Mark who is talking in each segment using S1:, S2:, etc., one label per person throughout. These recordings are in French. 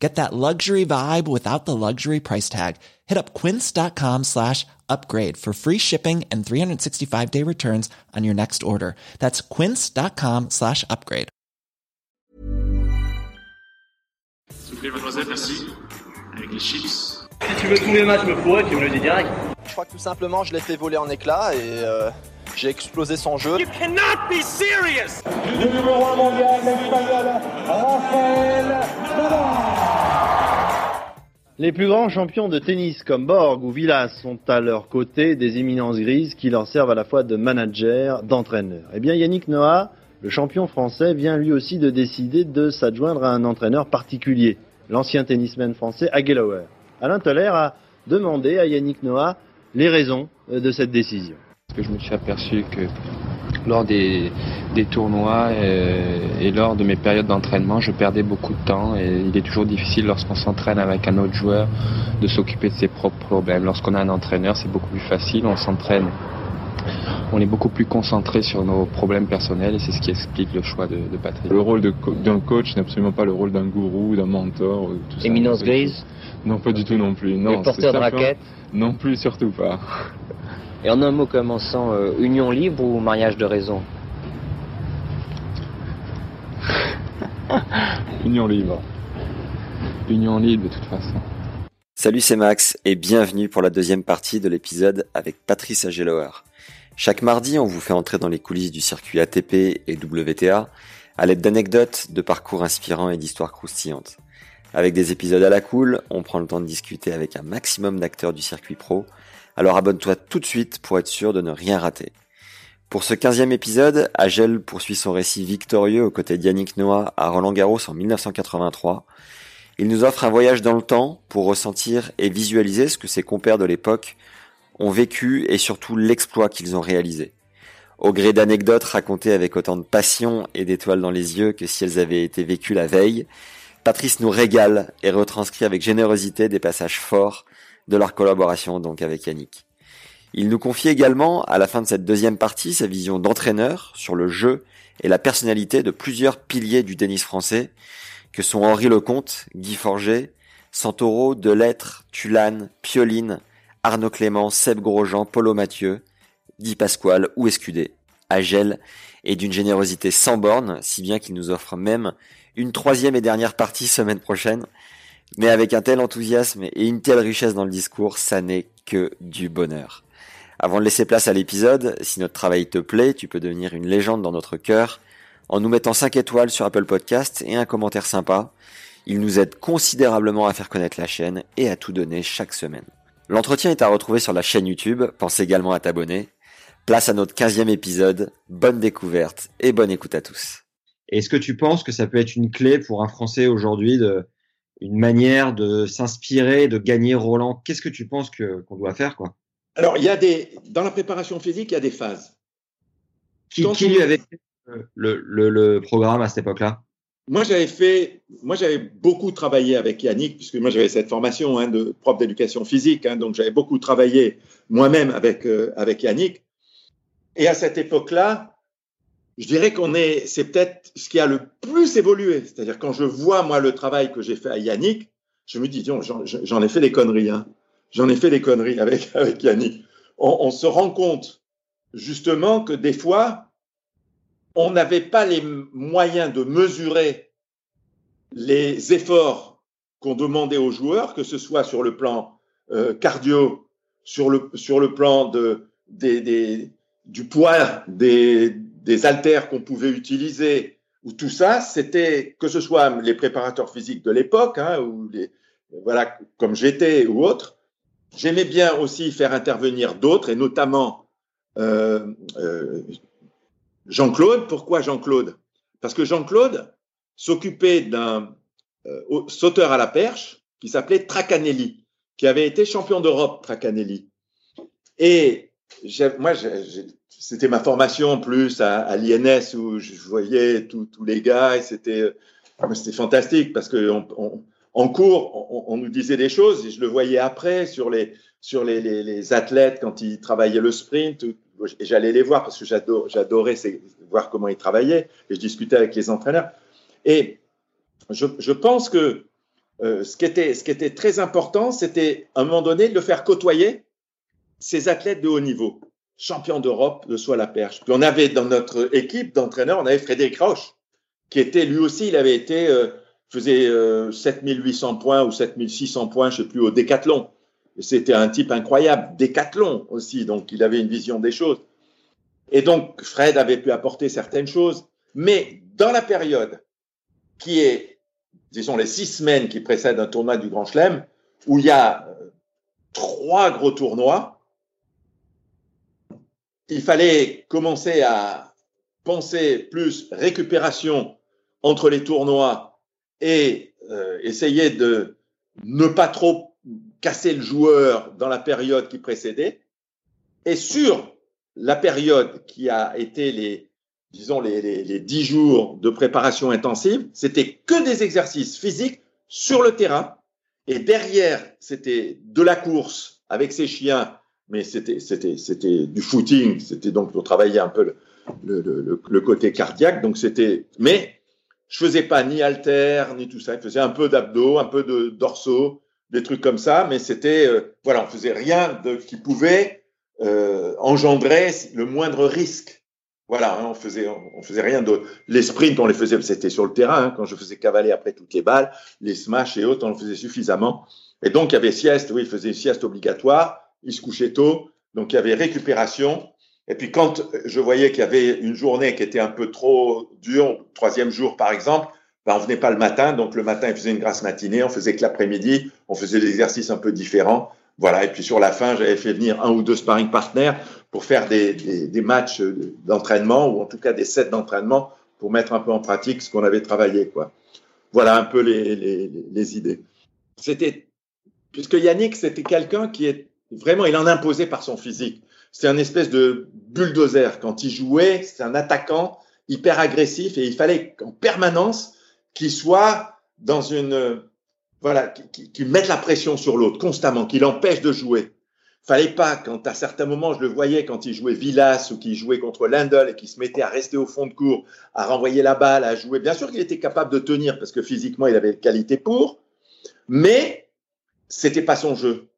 S1: Get that luxury vibe without the luxury price tag. Hit up quince.com slash upgrade for free shipping and 365 day returns on your next order. That's quince.com slash upgrade.
S2: S'il vous plaît, mademoiselle, merci. Avec les chips.
S3: Si tu veux tous les matchs me faut, tu me le dis direct.
S4: Je crois que tout simplement, je l'ai fait voler en éclats et euh, j'ai explosé son jeu.
S2: You cannot be serious!
S5: Le numéro 1 mondial, l'espagnol, Rafael
S6: Les plus grands champions de tennis comme Borg ou Villas sont à leur côté des éminences grises qui leur servent à la fois de manager, d'entraîneur. Eh bien Yannick Noah, le champion français, vient lui aussi de décider de s'adjoindre à un entraîneur particulier, l'ancien tennisman français Aguilauer. Alain Toller a demandé à Yannick Noah les raisons de cette décision.
S7: Que je me suis aperçu que lors des, des tournois euh, et lors de mes périodes d'entraînement, je perdais beaucoup de temps et il est toujours difficile lorsqu'on s'entraîne avec un autre joueur de s'occuper de ses propres problèmes. Lorsqu'on a un entraîneur, c'est beaucoup plus facile, on s'entraîne. On est beaucoup plus concentré sur nos problèmes personnels et c'est ce qui explique le choix de, de Patrick.
S8: Le rôle d'un coach n'est absolument pas le rôle d'un gourou, d'un mentor. euh, Tout ça.
S9: Éminence grise,
S8: Non, pas du tout non plus. Non,
S9: porteurs de raquettes.
S8: Non plus, surtout pas.
S9: Et en un mot commençant, euh, union libre ou mariage de raison?
S8: Union libre. Union libre de toute façon.
S10: Salut, c'est Max et bienvenue pour la deuxième partie de l'épisode avec Patrice Agelower. Chaque mardi, on vous fait entrer dans les coulisses du circuit ATP et WTA à l'aide d'anecdotes, de parcours inspirants et d'histoires croustillantes. Avec des épisodes à la cool, on prend le temps de discuter avec un maximum d'acteurs du circuit pro, alors abonne-toi tout de suite pour être sûr de ne rien rater. Pour ce quinzième épisode, Agel poursuit son récit victorieux aux côtés d'Yannick Noah à Roland Garros en 1983, il nous offre un voyage dans le temps pour ressentir et visualiser ce que ses compères de l'époque ont vécu et surtout l'exploit qu'ils ont réalisé. Au gré d'anecdotes racontées avec autant de passion et d'étoiles dans les yeux que si elles avaient été vécues la veille, Patrice nous régale et retranscrit avec générosité des passages forts de leur collaboration donc avec Yannick. Il nous confie également, à la fin de cette deuxième partie, sa vision d'entraîneur sur le jeu et la personnalité de plusieurs piliers du tennis français, que sont Henri Lecomte, Guy Forget, Santoro, Delettre, Tulane, Pioline, Arnaud Clément, Seb Grosjean, Polo Mathieu, Di Pasquale ou Escudé. Agel est d'une générosité sans borne, si bien qu'il nous offre même une troisième et dernière partie semaine prochaine. Mais avec un tel enthousiasme et une telle richesse dans le discours, ça n'est que du bonheur. Avant de laisser place à l'épisode, si notre travail te plaît, tu peux devenir une légende dans notre cœur en nous mettant 5 étoiles sur Apple Podcast et un commentaire sympa. Il nous aide considérablement à faire connaître la chaîne et à tout donner chaque semaine. L'entretien est à retrouver sur la chaîne YouTube, pense également à t'abonner. Place à notre 15e épisode, bonne découverte et bonne écoute à tous.
S11: Est-ce que tu penses que ça peut être une clé pour un Français aujourd'hui de une manière de s'inspirer, de gagner Roland Qu'est-ce que tu penses que qu'on doit faire quoi?
S12: Alors, il y a des dans la préparation physique, il y a des phases.
S11: Qui, lui avait fait le, le, le programme à cette époque-là?
S12: Moi, j'avais fait, moi, j'avais beaucoup travaillé avec Yannick, puisque moi, j'avais cette formation hein, de prof d'éducation physique, hein, donc j'avais beaucoup travaillé moi-même avec euh, avec Yannick. Et à cette époque-là, je dirais qu'on est, c'est peut-être ce qui a le plus évolué. C'est-à-dire quand je vois moi le travail que j'ai fait à Yannick, je me dis, j'en ai fait des conneries. Hein. J'en ai fait des conneries avec avec Yannick. On, on se rend compte justement que des fois, on n'avait pas les moyens de mesurer les efforts qu'on demandait aux joueurs, que ce soit sur le plan euh, cardio, sur le, sur le plan de, des, des, du poids des, des haltères qu'on pouvait utiliser, ou tout ça, c'était que ce soit les préparateurs physiques de l'époque, hein, ou les, voilà, comme j'étais ou autre. J'aimais bien aussi faire intervenir d'autres, et notamment euh, euh, Jean-Claude. Pourquoi Jean-Claude? Parce que Jean-Claude s'occupait d'un euh, sauteur à la perche qui s'appelait Tracanelli, qui avait été champion d'Europe, Tracanelli. Et moi, c'était ma formation plus à, l'INS où je voyais tous les gars et c'était c'était fantastique parce que en cours, on, nous disait des choses et je le voyais après sur les sur les, les athlètes quand ils travaillaient le sprint. Et j'allais les voir parce que j'adorais voir comment ils travaillaient et je discutais avec les entraîneurs. Et je, je pense que euh, ce, qui était, ce qui était très important, c'était à un moment donné de le faire côtoyer ces athlètes de haut niveau, champions d'Europe de soi la perche. Puis on avait dans notre équipe d'entraîneurs, on avait Frédéric Roche, qui était lui aussi, il avait été, euh, faisait euh, 7800 points ou 7600 points, je sais plus, au décathlon. C'était un type incroyable, décathlon aussi, donc il avait une vision des choses. Et donc Fred avait pu apporter certaines choses, mais dans la période qui est disons les six semaines qui précèdent un tournoi du Grand Chelem, où il y a euh, trois gros tournois, il fallait commencer à penser plus récupération entre les tournois et euh, essayer de ne pas trop casser le joueur dans la période qui précédait. Et sur la période qui a été les disons, les, les, les 10 jours de préparation intensive, c'était que des exercices physiques sur le terrain. Et derrière, c'était de la course avec ses chiens, mais c'était, du footing. C'était donc pour travailler un peu le, le, côté cardiaque. Donc c'était, mais je faisais pas ni halter, ni tout ça. Je faisais un peu d'abdos, un peu de dorsaux, des trucs comme ça. Mais c'était, euh, voilà, on faisait rien de, qui pouvait euh, engendrer le moindre risque voilà, hein, on faisait, on faisait rien de. Les sprints, on les faisait, c'était sur le terrain. Hein, quand je faisais cavaler après toutes les balles, les smash et autres, on le faisait suffisamment. Et donc, il y avait sieste. Oui, il faisait une sieste obligatoire. Il se couchait tôt. Donc, il y avait récupération. Et puis, quand je voyais qu'il y avait une journée qui était un peu trop dure, troisième jour par exemple, ben, on venait pas le matin. Donc, le matin, il faisait une grasse matinée. On faisait que l'après-midi. On faisait des exercices un peu différents. Voilà. Et puis, sur la fin, j'avais fait venir un ou deux sparring partners pour faire des, des, des matchs d'entraînement ou en tout cas des sets d'entraînement pour mettre un peu en pratique ce qu'on avait travaillé. Quoi. Voilà un peu les, les, les idées. C'était puisque Yannick c'était quelqu'un qui est vraiment il en imposait par son physique. C'est un espèce de bulldozer quand il jouait. C'est un attaquant hyper agressif et il fallait en permanence qu'il soit dans une voilà, qu'il qui mette la pression sur l'autre constamment, qu'il empêche de jouer fallait pas, quand à certains moments, je le voyais quand il jouait Villas ou qu'il jouait contre Lindel et qu'il se mettait à rester au fond de cours, à renvoyer la balle, à jouer. Bien sûr qu'il était capable de tenir parce que physiquement, il avait les qualités pour, mais c'était pas son jeu.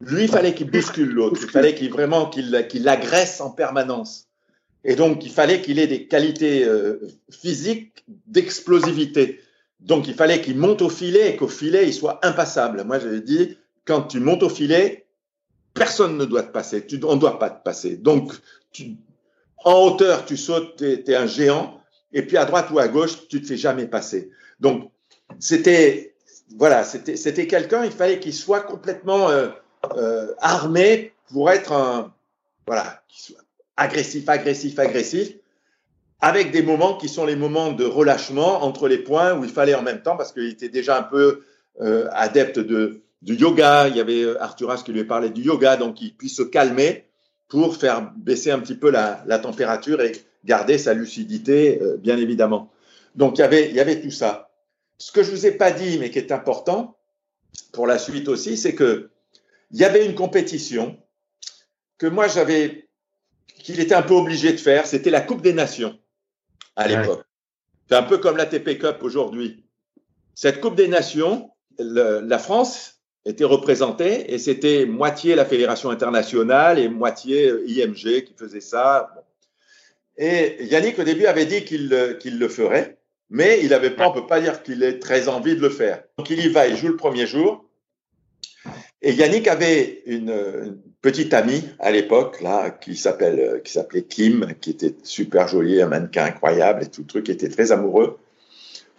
S12: Lui, il fallait qu'il bouscule l'autre. Il fallait qu'il vraiment qu'il qu'il l'agresse en permanence. Et donc, il fallait qu'il ait des qualités euh, physiques d'explosivité. Donc, il fallait qu'il monte au filet et qu'au filet, il soit impassable. Moi, j'avais dit, quand tu montes au filet, personne ne doit te passer. Tu, on ne doit pas te passer. Donc, tu, en hauteur, tu sautes, tu es, un géant. Et puis à droite ou à gauche, tu te fais jamais passer. Donc, c'était voilà, c'était quelqu'un. Il fallait qu'il soit complètement euh, euh, armé pour être un voilà, agressif, agressif, agressif, avec des moments qui sont les moments de relâchement entre les points où il fallait en même temps parce qu'il était déjà un peu euh, adepte de du yoga. Il y avait euh, Arthuras qui lui parlait du yoga, donc il puisse se calmer pour faire baisser un petit peu la, la température et garder sa lucidité, euh, bien évidemment. Donc il y avait, il y avait tout ça. Ce que je vous ai pas dit, mais qui est important pour la suite aussi, c'est que il y avait une compétition que moi j'avais, qu'il était un peu obligé de faire. C'était la Coupe des Nations à l'époque. C'est un peu comme la TP Cup aujourd'hui. Cette Coupe des Nations, le, la France était représenté et c'était moitié la Fédération internationale et moitié euh, IMG qui faisait ça. Et Yannick, au début, avait dit qu'il le ferait, mais il avait pas, on peut pas dire qu'il ait très envie de le faire. Donc il y va, il joue le premier jour. Et Yannick avait une, petite amie à l'époque là qui s'appelle qui s'appelait Kim, qui était super jolie, un mannequin incroyable et tout le truc, était très amoureux.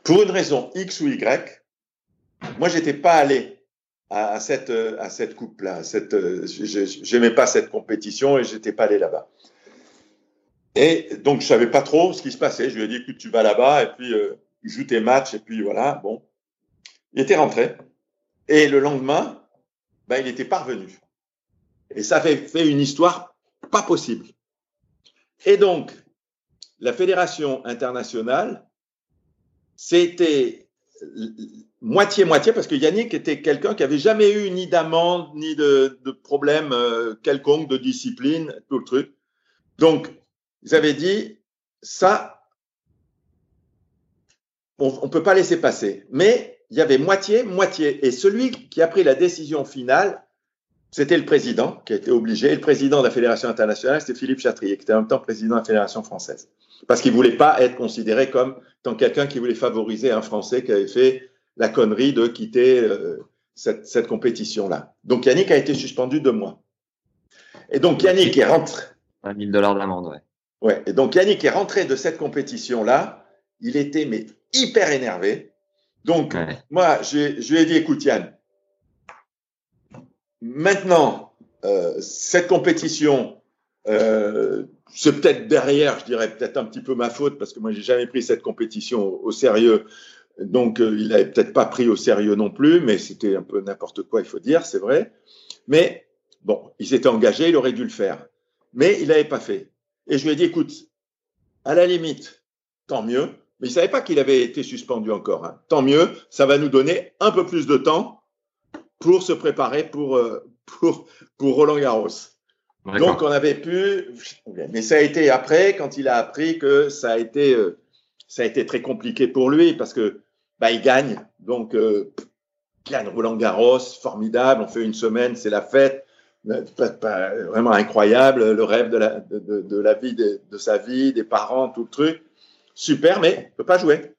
S12: Pour une raison X ou Y, moi j'étais pas allé à, cette, à cette coupe-là. Cette, j'aimais pas cette compétition et j'étais pas allé là-bas. Et donc, je savais pas trop ce qui se passait. Je lui ai dit, écoute, tu vas là-bas et puis euh, joue tes matchs et puis voilà. Bon, il était rentré. Et le lendemain, ben, il était parvenu. Et ça fait, fait une histoire pas possible. Et donc, la fédération internationale, c'était moitié-moitié, parce que Yannick était quelqu'un qui avait jamais eu ni d'amende, ni de, de problème euh, quelconque de discipline, tout le truc. Donc, ils avaient dit, ça, on ne peut pas laisser passer. Mais il y avait moitié-moitié. Et celui qui a pris la décision finale, c'était le président qui a été obligé. Et le président de la Fédération internationale, c'était Philippe Chatrier, qui était en même temps président de la Fédération française. Parce qu'il voulait pas être considéré comme tant quelqu'un qui voulait favoriser un Français qui avait fait la connerie de quitter euh, cette, cette compétition-là. Donc Yannick a été suspendu deux mois. Et donc Yannick est rentré.
S11: 20 000 dollars d'amende, ouais.
S12: Ouais. Et donc Yannick est rentré de cette compétition-là. Il était mais hyper énervé. Donc
S11: Ouais.
S12: moi, je, je lui ai dit, écoute Yann, maintenant, euh, cette compétition, euh, c'est peut-être derrière, je dirais peut-être un petit peu ma faute, parce que moi, j'ai jamais pris cette compétition au, au sérieux. Donc, euh, il n'avait peut-être pas pris au sérieux non plus, mais c'était un peu n'importe quoi, il faut dire, c'est vrai. Mais bon, il s'était engagé, il aurait dû le faire. Mais il n'avait pas fait. Et je lui ai dit, écoute, à la limite, tant mieux. Mais il savait pas qu'il avait été suspendu encore. hein. Tant mieux, ça va nous donner un peu plus de temps pour se préparer pour, euh, pour, pour Roland Garros. Donc on avait pu, mais ça a été après quand il a appris que ça a été, euh, ça a été très compliqué pour lui parce que bah, il gagne. Donc euh, il gagne Roland Garros, formidable. On fait une semaine, c'est la fête, Euh, pas- pas- vraiment incroyable, le rêve de la, de, de- de la vie de, de sa vie, des parents, tout le truc, super, mais il peut pas jouer.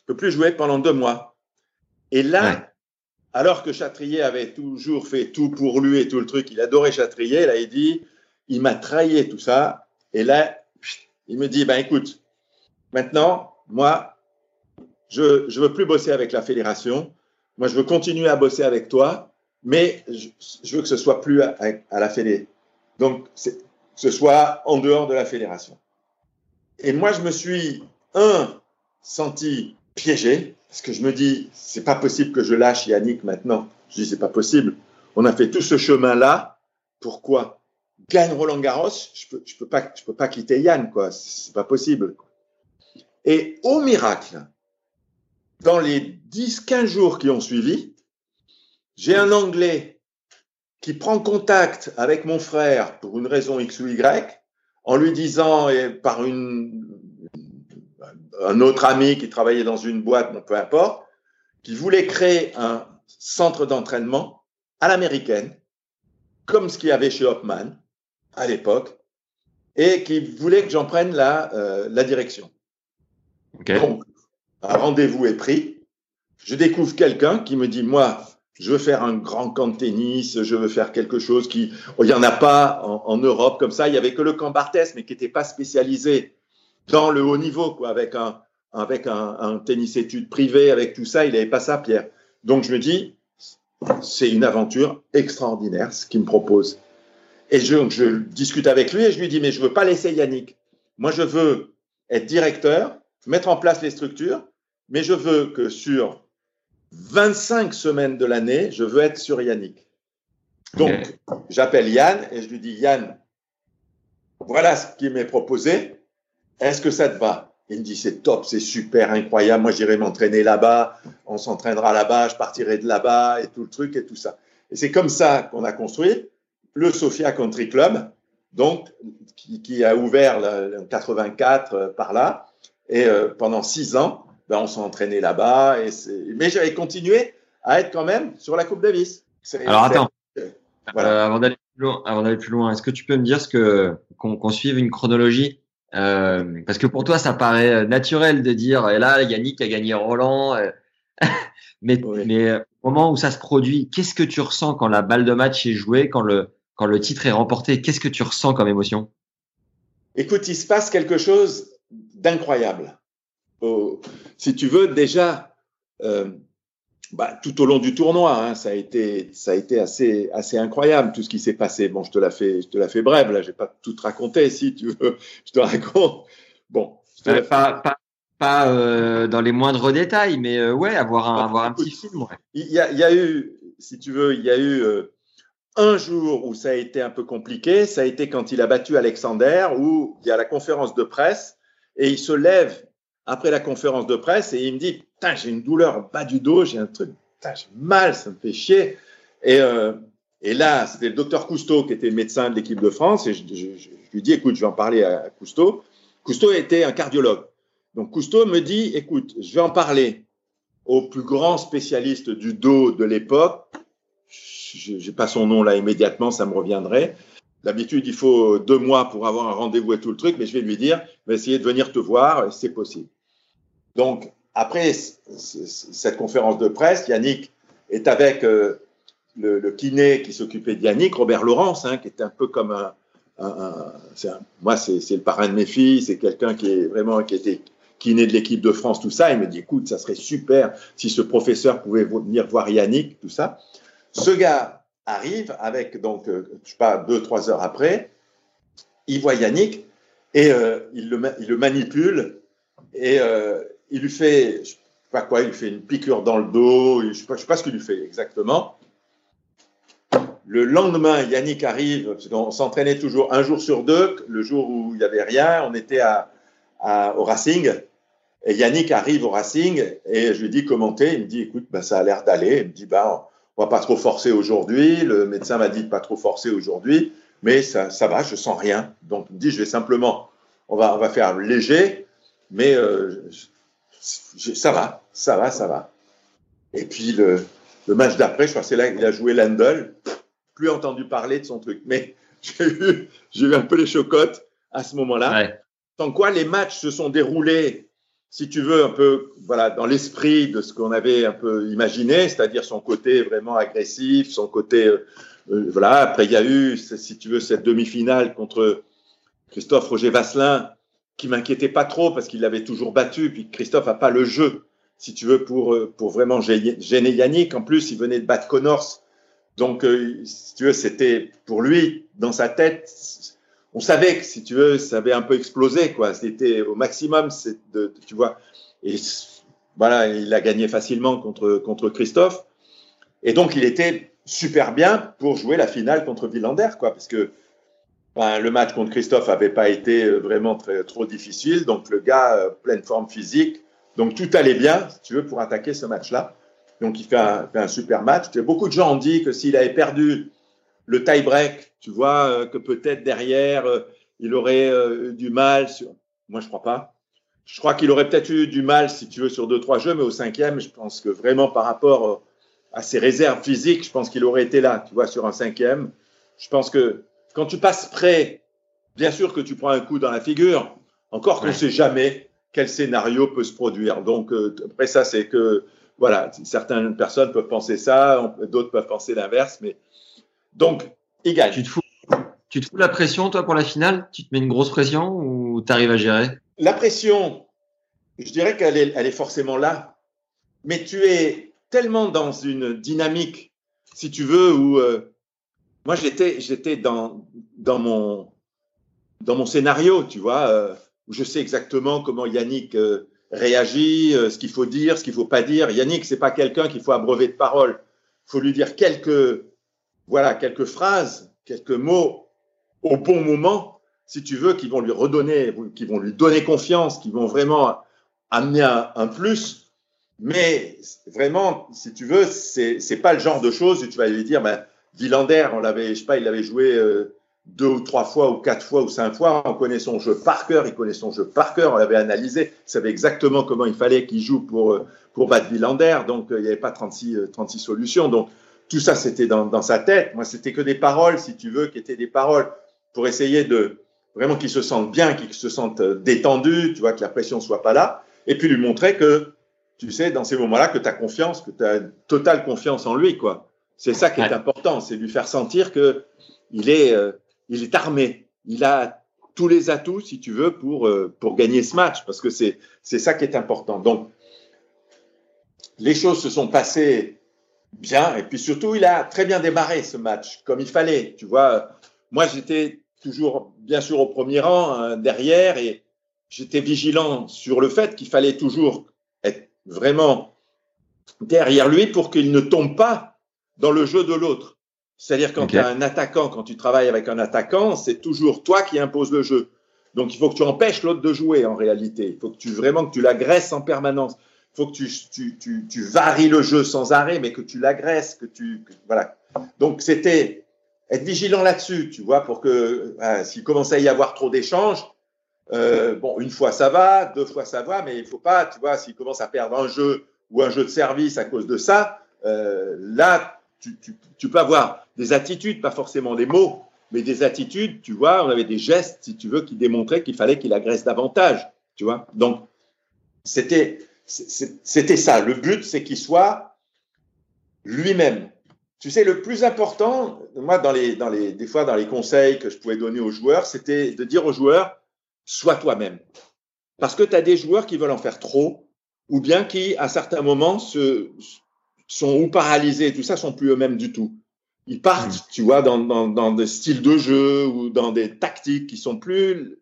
S12: Il peut plus jouer pendant deux mois. Et là,
S11: Ouais.
S12: alors que Chatrier avait toujours fait tout pour lui et tout le truc, il adorait Chatrier, là il dit, il m'a trahi tout ça. Et là, il me dit, ben écoute, maintenant, moi, je je veux plus bosser avec la fédération. Moi, je veux continuer à bosser avec toi, mais je, je veux que ce soit plus à, à la fédé. Donc, que ce soit en dehors de la fédération. Et moi, je me suis, un, senti piégé, parce que je me dis, c'est pas possible que je lâche Yannick maintenant. Je dis, c'est pas possible. On a fait tout ce chemin-là. Pourquoi? Gagne Roland Garros, je peux, je peux pas, je peux pas quitter Yann, quoi. C'est pas possible. Et au miracle, dans les 10-15 jours qui ont suivi, j'ai un Anglais qui prend contact avec mon frère pour une raison X ou Y, en lui disant, et par une, un autre ami qui travaillait dans une boîte, bon, peu importe, qui voulait créer un centre d'entraînement à l'américaine, comme ce qu'il y avait chez Hopman à l'époque, et qui voulait que j'en prenne la, euh, la direction. Donc, un rendez-vous est pris. Je découvre quelqu'un qui me dit, moi, je veux faire un grand camp de tennis, je veux faire quelque chose qui, oh, il n'y en a pas en, Europe comme ça. Il y avait que le camp Barthès, mais qui n'était pas spécialisé dans le haut niveau, quoi, avec un, avec un, un tennis études privé, avec tout ça. Il n'avait pas ça, Pierre. Donc, je me dis, c'est une aventure extraordinaire, ce qu'il me propose. Et je, je discute avec lui et je lui dis, mais je veux pas laisser Yannick. Moi, je veux être directeur, mettre en place les structures, mais je veux que sur 25 semaines de l'année, je veux être sur Yannick. Donc, j'appelle Yann et je lui dis, Yann, voilà ce qui m'est proposé. Est-ce que ça te va? Il me dit, c'est top, c'est super, incroyable. Moi, j'irai m'entraîner là-bas. On s'entraînera là-bas, je partirai de là-bas et tout le truc et tout ça. Et c'est comme ça qu'on a construit le Sofia Country Club, donc, qui, qui a ouvert le- en 84 euh, par là. Et euh, pendant six ans, ben, on s'est entraîné là-bas. Et mais j'avais continué à être quand même sur la Coupe Davis.
S11: Alors attends,
S12: Voilà.
S11: Euh, avant d'aller plus loin, est-ce que tu peux me dire ce que qu'on suive une chronologie Euh, Parce que pour toi, ça paraît euh, naturel de dire et là, Yannick a gagné Roland. euh, mais mais euh, au moment où ça se produit, qu'est-ce que tu ressens quand la balle de match est jouée, quand le quand le titre est remporté? Qu'est-ce que tu ressens comme émotion?
S12: Écoute, il se passe quelque chose d'incroyable. Si tu veux, déjà, euh, bah, tout au long du tournoi, hein, ça a été, ça a été assez, assez incroyable tout ce qui s'est passé. Bon, je te la fais, je te la fais brève. Là, j'ai pas tout raconté. Si tu veux, je te raconte. Bon, je te
S11: Euh, Pas pas pas euh, dans les moindres détails, mais euh, ouais, avoir un avoir un petit film. Ouais.
S12: il y a, il y a eu, si tu veux, il y a eu euh, un jour où ça a été un peu compliqué, ça a été quand il a battu Alexander, où il y a la conférence de presse, et il se lève après la conférence de presse et il me dit Putain, j'ai une douleur bas du dos, j'ai un truc, putain, j'ai mal, ça me fait chier. Et, euh, et là, c'était le docteur Cousteau qui était médecin de l'équipe de France, et je, je, lui dis Écoute, je vais en parler à Cousteau. Cousteau était un cardiologue. Donc Cousteau me dit Écoute, je vais en parler au plus grand spécialiste du dos de l'époque. Je n'ai pas son nom là immédiatement, ça me reviendrait. D'habitude, il faut deux mois pour avoir un rendez-vous et tout le truc, mais je vais lui dire, je vais essayer de venir te voir, c'est possible. Donc, après cette conférence de presse, Yannick est avec euh, le, kiné qui s'occupait de Yannick, Robert Laurence, hein, qui est un peu comme un. un, un, un moi, c'est le parrain de mes filles, c'est quelqu'un qui est vraiment qui était kiné de l'équipe de France, tout ça. Il me dit, écoute, ça serait super si ce professeur pouvait venir voir Yannick, tout ça. Ce gars arrive avec, donc, euh, je sais pas, deux, trois heures après, il voit Yannick et euh, il, le, il le manipule et euh, il lui fait, je sais pas quoi, il lui fait une piqûre dans le dos, je sais pas, je sais pas ce qu'il lui fait exactement. Le lendemain, Yannick arrive, parce qu'on s'entraînait toujours un jour sur deux, le jour où il n'y avait rien, on était à, à, au Racing, et Yannick arrive au Racing, et je lui dis commenter, il me dit, écoute, ben, ça a l'air d'aller, il me dit, bah, on va pas trop forcer aujourd'hui, le médecin m'a dit de pas trop forcer aujourd'hui, mais ça, ça va, je sens rien. Donc il me dit, je vais simplement, on va, on va faire léger, mais euh, je, ça va, ça va, ça va. Et puis le, le match d'après, je crois que c'est là qu'il a joué Landel, plus entendu parler de son truc, mais j'ai eu, un peu les chocottes à ce moment-là.
S11: Ouais.
S12: Tant quoi, les matchs se sont déroulés si tu veux, un peu voilà, dans l'esprit de ce qu'on avait un peu imaginé, c'est-à-dire son côté vraiment agressif, son côté. Euh, euh, voilà, après, il y a eu, si tu veux, cette demi-finale contre Christophe Roger Vasselin, qui m'inquiétait pas trop parce qu'il l'avait toujours battu, puis Christophe n'a pas le jeu, si tu veux, pour, euh, pour vraiment gêner Yannick. En plus, il venait de battre Connors. Donc, euh, si tu veux, c'était pour lui, dans sa tête, on savait que si tu veux, ça avait un peu explosé, quoi. C'était au maximum, c'est de, tu vois. Et voilà, il a gagné facilement contre, contre Christophe. Et donc, il était super bien pour jouer la finale contre Villander, quoi, parce que ben, le match contre Christophe avait pas été vraiment très, trop difficile. Donc, le gars, euh, pleine forme physique. Donc, tout allait bien, si tu veux, pour attaquer ce match-là. Donc, il fait un, fait un super match. Beaucoup de gens ont dit que s'il avait perdu le tie-break, tu vois, euh, que peut-être derrière, euh, il aurait euh, du mal. Sur... Moi, je crois pas. Je crois qu'il aurait peut-être eu du mal, si tu veux, sur deux, trois jeux, mais au cinquième, je pense que vraiment par rapport à ses réserves physiques, je pense qu'il aurait été là, tu vois, sur un cinquième. Je pense que quand tu passes près, bien sûr que tu prends un coup dans la figure, encore qu'on ne sait jamais quel scénario peut se produire. Donc, après ça, c'est que, voilà, certaines personnes peuvent penser ça, d'autres peuvent penser l'inverse, mais donc, il gagne.
S11: Tu te, fous, tu te fous la pression, toi, pour la finale? Tu te mets une grosse pression ou tu arrives à gérer?
S12: La pression, je dirais qu'elle est, elle est forcément là. Mais tu es tellement dans une dynamique, si tu veux, où euh, moi j'étais, j'étais dans, dans, mon, dans mon scénario, tu vois, euh, où je sais exactement comment Yannick euh, réagit, ce qu'il faut dire, ce qu'il faut pas dire. Yannick, c'est pas quelqu'un qu'il faut abreuver de paroles. Il faut lui dire quelques voilà quelques phrases, quelques mots au bon moment, si tu veux, qui vont lui redonner, qui vont lui donner confiance, qui vont vraiment amener un, plus. Mais vraiment, si tu veux, c'est c'est pas le genre de choses où tu vas lui dire, ben, Villander, on l'avait, je sais pas, il l'avait joué euh, deux ou trois fois ou quatre fois ou cinq fois. On connaît son jeu par cœur, il connaît son jeu par cœur. On l'avait analysé, il savait exactement comment il fallait qu'il joue pour euh, pour battre Villander. Donc euh, il n'y avait pas 36 36 solutions. Donc tout ça, c'était dans, dans, sa tête. Moi, c'était que des paroles, si tu veux, qui étaient des paroles pour essayer de vraiment qu'il se sente bien, qu'il se sente détendu, tu vois, que la pression soit pas là, et puis lui montrer que, tu sais, dans ces moments-là, que tu as confiance, que tu as totale confiance en lui, quoi. C'est ça qui est important, c'est lui faire sentir que il est, euh, il est armé, il a tous les atouts, si tu veux, pour euh, pour gagner ce match, parce que c'est c'est ça qui est important. Donc, les choses se sont passées bien. Et puis surtout, il a très bien démarré ce match, comme il fallait. Tu vois, moi, j'étais toujours, bien sûr, au premier rang, hein, derrière, et j'étais vigilant sur le fait qu'il fallait toujours être vraiment derrière lui pour qu'il ne tombe pas dans le jeu de l'autre. C'est-à-dire quand tu as un attaquant, quand tu travailles avec un attaquant, c'est toujours toi qui imposes le jeu. Donc il faut que tu empêches l'autre de jouer en réalité. Il faut que tu vraiment que tu l'agresses en permanence. Faut que tu, tu, tu, tu varies le jeu sans arrêt, mais que tu l'agresses, que tu voilà. Donc c'était être vigilant là-dessus, tu vois, pour que ah, s'il commençait à y avoir trop d'échanges, euh, bon, une fois ça va, deux fois ça va, mais il faut pas, tu vois, s'il commence à perdre un jeu ou un jeu de service à cause de ça, euh, là, tu, tu, tu peux avoir des attitudes, pas forcément des mots, mais des attitudes, tu vois, on avait des gestes, si tu veux, qui démontraient qu'il fallait qu'il agresse davantage, tu vois. Donc, c'était, c'était ça. Le but, c'est qu'il soit lui-même. Tu sais, le plus important, moi, dans les, dans les, des fois, dans les conseils que je pouvais donner aux joueurs, c'était de dire aux joueurs, sois toi-même. Parce que tu as des joueurs qui veulent en faire trop, ou bien qui, à certains moments, se, sont ou paralysés et tout ça, sont plus eux-mêmes du tout. Ils partent, tu vois, dans, dans, dans des styles de jeu ou dans des tactiques qui sont plus,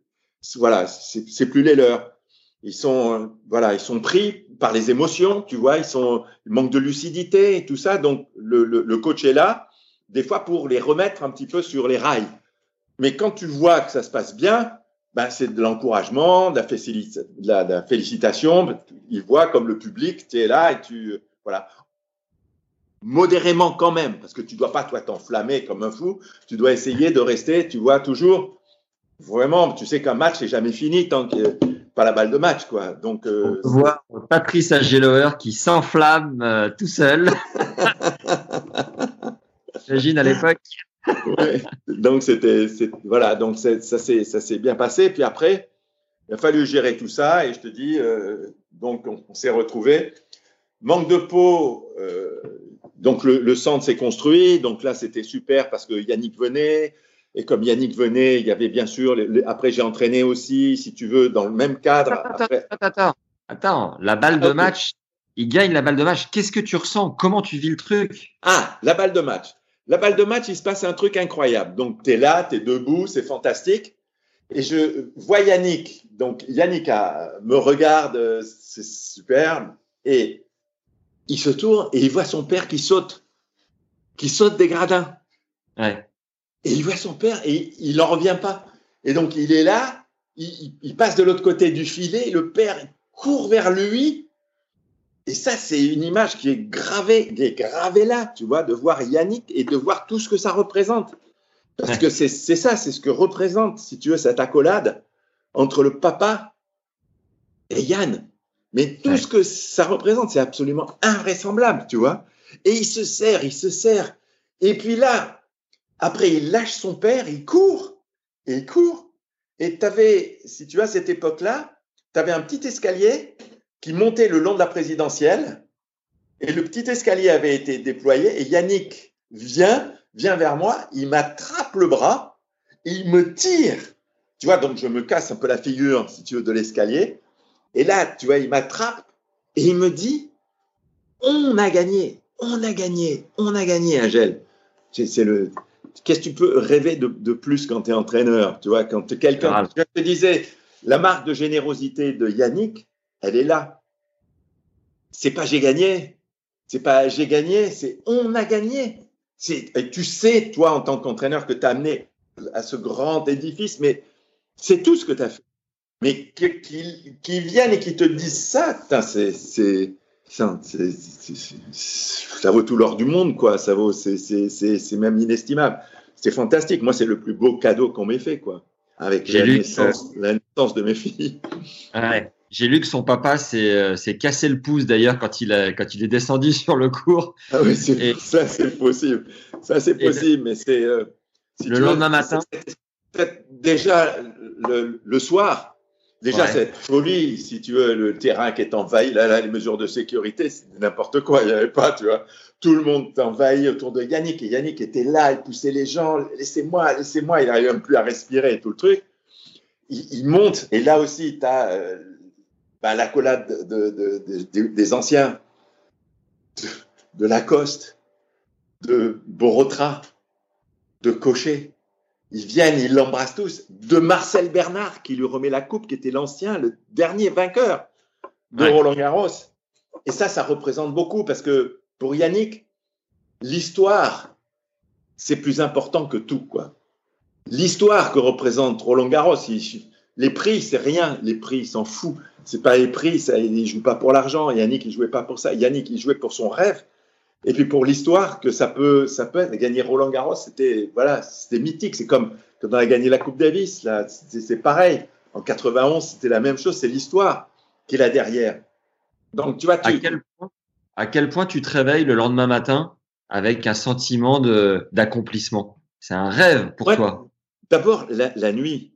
S12: voilà, c'est plus les leurs. Ils sont, euh, voilà, ils sont pris par les émotions, tu vois, ils sont, ils manquent de lucidité et tout ça. Donc, le, le, coach est là, des fois pour les remettre un petit peu sur les rails. Mais quand tu vois que ça se passe bien, ben, c'est de l'encouragement, de la félicitation. Ils voient comme le public, tu es là et tu, voilà. Modérément quand même, parce que tu dois pas, toi, t'enflammer comme un fou. Tu dois essayer de rester, tu vois, toujours, vraiment, tu sais qu'un match n'est jamais fini tant que pas la balle de match, quoi. Donc, euh,
S11: On peut voir Patrice Agelower qui s'enflamme euh, tout seul. J'imagine à l'époque.
S12: Ouais. Donc c'était, voilà, donc ça s'est, ça s'est bien passé. Puis après, il a fallu gérer tout ça et je te dis, euh, donc on, on s'est retrouvé. Manque de peau, donc le, le centre s'est construit. Donc là, c'était super parce que Yannick venait. Et comme Yannick venait, il y avait bien sûr. les- les- après, j'ai entraîné aussi, si tu veux, dans le même cadre.
S11: Attends,
S12: Après-
S11: attends, attends, attends, la balle de match, il gagne la balle de match. Qu'est-ce que tu ressens? Comment tu vis le truc?
S12: Ah, la balle de match. La balle de match, il se passe un truc incroyable. Donc, tu es là, tu es debout, c'est fantastique. Et je vois Yannick. Donc, Yannick a- me regarde, euh, c'est super. Et il se tourne et il voit son père qui saute, qui saute des gradins.
S11: Ouais.
S12: Et il voit son père et il n'en revient pas. Et donc, il est là, il, passe de l'autre côté du filet, le père court vers lui. Et ça, c'est une image qui est gravée, qui est gravée là, tu vois, de voir Yannick et de voir tout ce que ça représente. Parce que c'est c'est ça, c'est ce que représente, si tu veux, cette accolade entre le papa et Yann. Mais tout ce que ça représente, c'est absolument invraisemblable, tu vois. Et il se sert, il se sert. Et puis là, après, il lâche son père, il court, et il court. Et tu avais, si tu as cette époque-là, tu avais un petit escalier qui montait le long de la présidentielle, et le petit escalier avait été déployé, et Yannick vient, vient vers moi, il m'attrape le bras, il me tire. Tu vois, donc je me casse un peu la figure, si tu veux, de l'escalier. Et là, tu vois, il m'attrape, et il me dit, on a gagné, on a gagné, on a gagné, Angèle. C'est le, qu'est-ce que tu peux rêver de, de plus quand tu es entraîneur Tu vois, quand quelqu'un, je te disais, la marque de générosité de Yannick, elle est là. C'est pas j'ai gagné, c'est pas j'ai gagné, c'est on a gagné. Et tu sais, toi, en tant qu'entraîneur, que tu as amené à ce grand édifice, mais c'est tout ce que tu as fait. Mais qu'ils viennent et qu'ils te disent ça, c'est, ça, c'est- c'est- c'est- ça vaut tout l'or du monde, quoi. Ça vaut, c'est, même inestimable. C'est fantastique. Moi, c'est le plus beau cadeau qu'on m'ait fait, quoi. Avec
S11: J'ai
S12: la
S11: lu que-
S12: naissance, la naissance de mes filles.
S11: Ouais. J'ai lu que son papa s'est euh, s'est cassé le pouce d'ailleurs quand il a quand il est descendu sur le cours.
S12: Ah oui, c'est,
S11: Et-
S12: ça, c'est possible. Ça, c'est possible, mais c'est. euh, si
S11: Le lendemain matin.
S12: c'est- c'est- déjà, le, le soir, déjà,
S11: Ouais.
S12: cette folie, si tu veux, le terrain qui est envahi, là, là les mesures de sécurité, c'est n'importe quoi. Il n'y avait pas, tu vois. Tout le monde envahi autour de Yannick. Et Yannick était là, il poussait les gens. Laissez-moi, laissez-moi. Il n'arrivait même plus à respirer et tout le truc. Il, il monte. Et là aussi, tu as l'accolade de, de- de- de- des anciens, de Lacoste, de Borotra, de Cochet. Ils viennent, ils l'embrassent tous. De Marcel Bernard, qui lui remet la coupe, qui était l'ancien, le dernier vainqueur de
S11: Ouais.
S12: Roland Garros. Et ça, ça représente beaucoup parce que pour Yannick, l'histoire, c'est plus important que tout, quoi. L'histoire que représente Roland Garros, les prix, c'est rien. Les prix, il s'en fout. C'est pas les prix, ça, il joue pas pour l'argent. Yannick, il jouait pas pour ça. Yannick, il jouait pour son rêve. Et puis pour l'histoire que ça peut, ça peut être. Gagner Roland Garros, c'était, voilà, c'était mythique. C'est comme quand on a gagné la Coupe Davis, là, c'est pareil. En 91, c'était la même chose. C'est l'histoire qui est là derrière. Donc, tu vois, tu...
S11: À, quel point, à quel point tu te réveilles le lendemain matin avec un sentiment d'accomplissement? C'est un rêve pour toi.
S12: D'abord, la, la, nuit.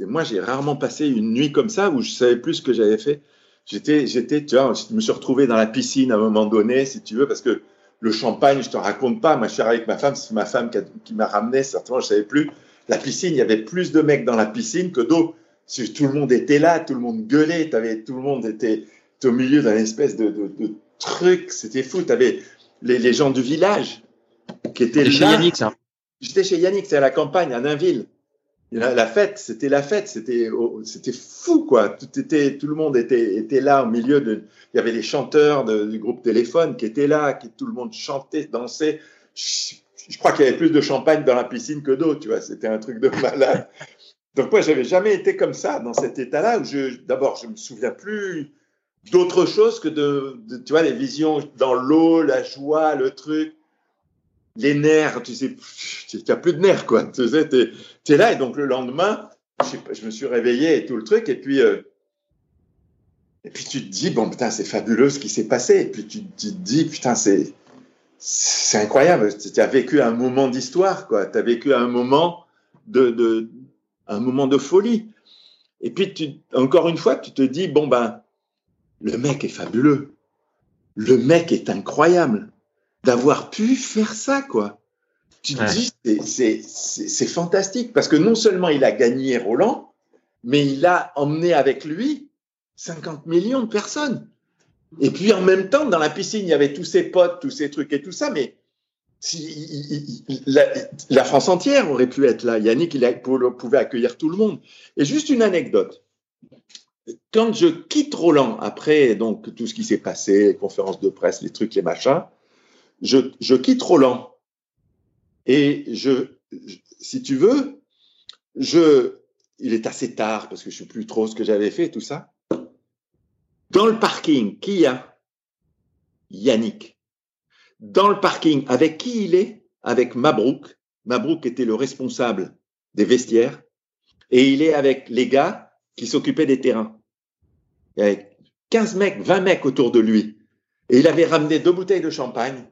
S12: Moi, j'ai rarement passé une nuit comme ça où je savais plus ce que j'avais fait. J'étais, j'étais, tu vois, je me suis retrouvé dans la piscine à un moment donné, si tu veux, parce que le champagne, je te raconte pas. Moi, je suis avec ma femme, c'est ma femme qui, qui m'a ramené. Certainement, je savais plus. La piscine, il y avait plus de mecs dans la piscine que d'eau. Tout le monde était là, tout le monde gueulait, avais, tout le monde était, au milieu d'un espèce de, de, de truc. C'était fou. Tu avais les, les, gens du village qui étaient là.
S11: Chez Yannick, ça.
S12: J'étais chez Yannick, c'est à la campagne, à Nainville. La, fête, c'était la fête, c'était c'était fou quoi. Tout était, tout le monde était était là au milieu de. Il y avait les chanteurs du groupe Téléphone qui étaient là, qui tout le monde chantait, dansait. Je, je crois qu'il y avait plus de champagne dans la piscine que d'eau, tu vois. C'était un truc de malade. Donc moi, j'avais jamais été comme ça, dans cet état-là où je, d'abord, je me souviens plus d'autre chose que de, de, tu vois, les visions dans l'eau, la joie, le truc les nerfs, tu sais, tu n'as plus de nerfs, quoi. Tu sais, es, es, là, et donc le lendemain, je, me suis réveillé et tout le truc, et puis, euh, et puis tu te dis, bon, putain, c'est fabuleux ce qui s'est passé. Et puis tu, tu, te dis, putain, c'est, c'est incroyable. Tu as vécu un moment d'histoire, quoi. Tu as vécu un moment de, de, un moment de folie. Et puis, tu, encore une fois, tu te dis, bon, ben, le mec est fabuleux. Le mec est incroyable d'avoir pu faire ça, quoi. Tu te ouais. dis, c'est fantastique parce que non seulement il a gagné Roland, mais il a emmené avec lui 50 millions de personnes. Et puis en même temps, dans la piscine, il y avait tous ses potes, tous ces trucs et tout ça, mais si, il, il, la, la, France entière aurait pu être là. Yannick, il a, pouvait accueillir tout le monde. Et juste une anecdote. Quand je quitte Roland, après donc tout ce qui s'est passé, les conférences de presse, les trucs, les machins, je, quitte Roland et je, si tu veux, je, il est assez tard parce que je sais plus trop ce que j'avais fait, tout ça. Dans le parking, qui y a Yannick. Dans le parking, avec qui il est? Avec Mabrouk. Mabrouk était le responsable des vestiaires et il est avec les gars qui s'occupaient des terrains. Il y avait 15 mecs, 20 mecs autour de lui. Et il avait ramené deux bouteilles de champagne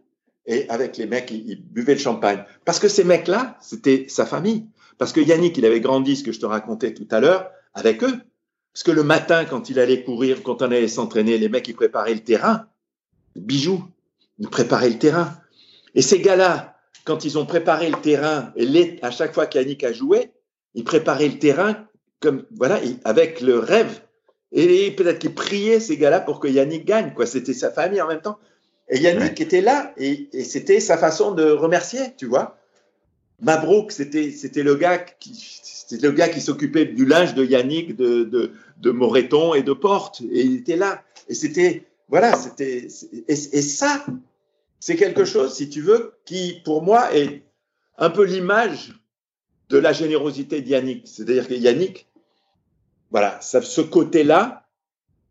S12: et avec les mecs, ils, ils buvaient le champagne. Parce que ces mecs-là, c'était sa famille. Parce que Yannick, il avait grandi, ce que je te racontais tout à l'heure, avec eux. Parce que le matin, quand il allait courir, quand on allait s'entraîner, les mecs, ils préparaient le terrain. Bijoux, ils préparaient le terrain. Et ces gars-là, quand ils ont préparé le terrain, et les, à chaque fois qu'Yannick a joué, ils préparaient le terrain comme, voilà, avec le rêve. Et peut-être qu'ils priaient, ces gars-là, pour que Yannick gagne, quoi. C'était sa famille en même temps. Et Yannick ouais. était là et, et c'était sa façon de remercier, tu vois. Mabrouk, c'était c'était le gars qui c'était le gars qui s'occupait du linge de Yannick, de, de, de Moreton et de Porte. Et il était là. Et c'était voilà, c'était et, et ça, c'est quelque chose, si tu veux, qui pour moi est un peu l'image de la générosité de Yannick. C'est-à-dire que Yannick, voilà, ça, ce côté-là,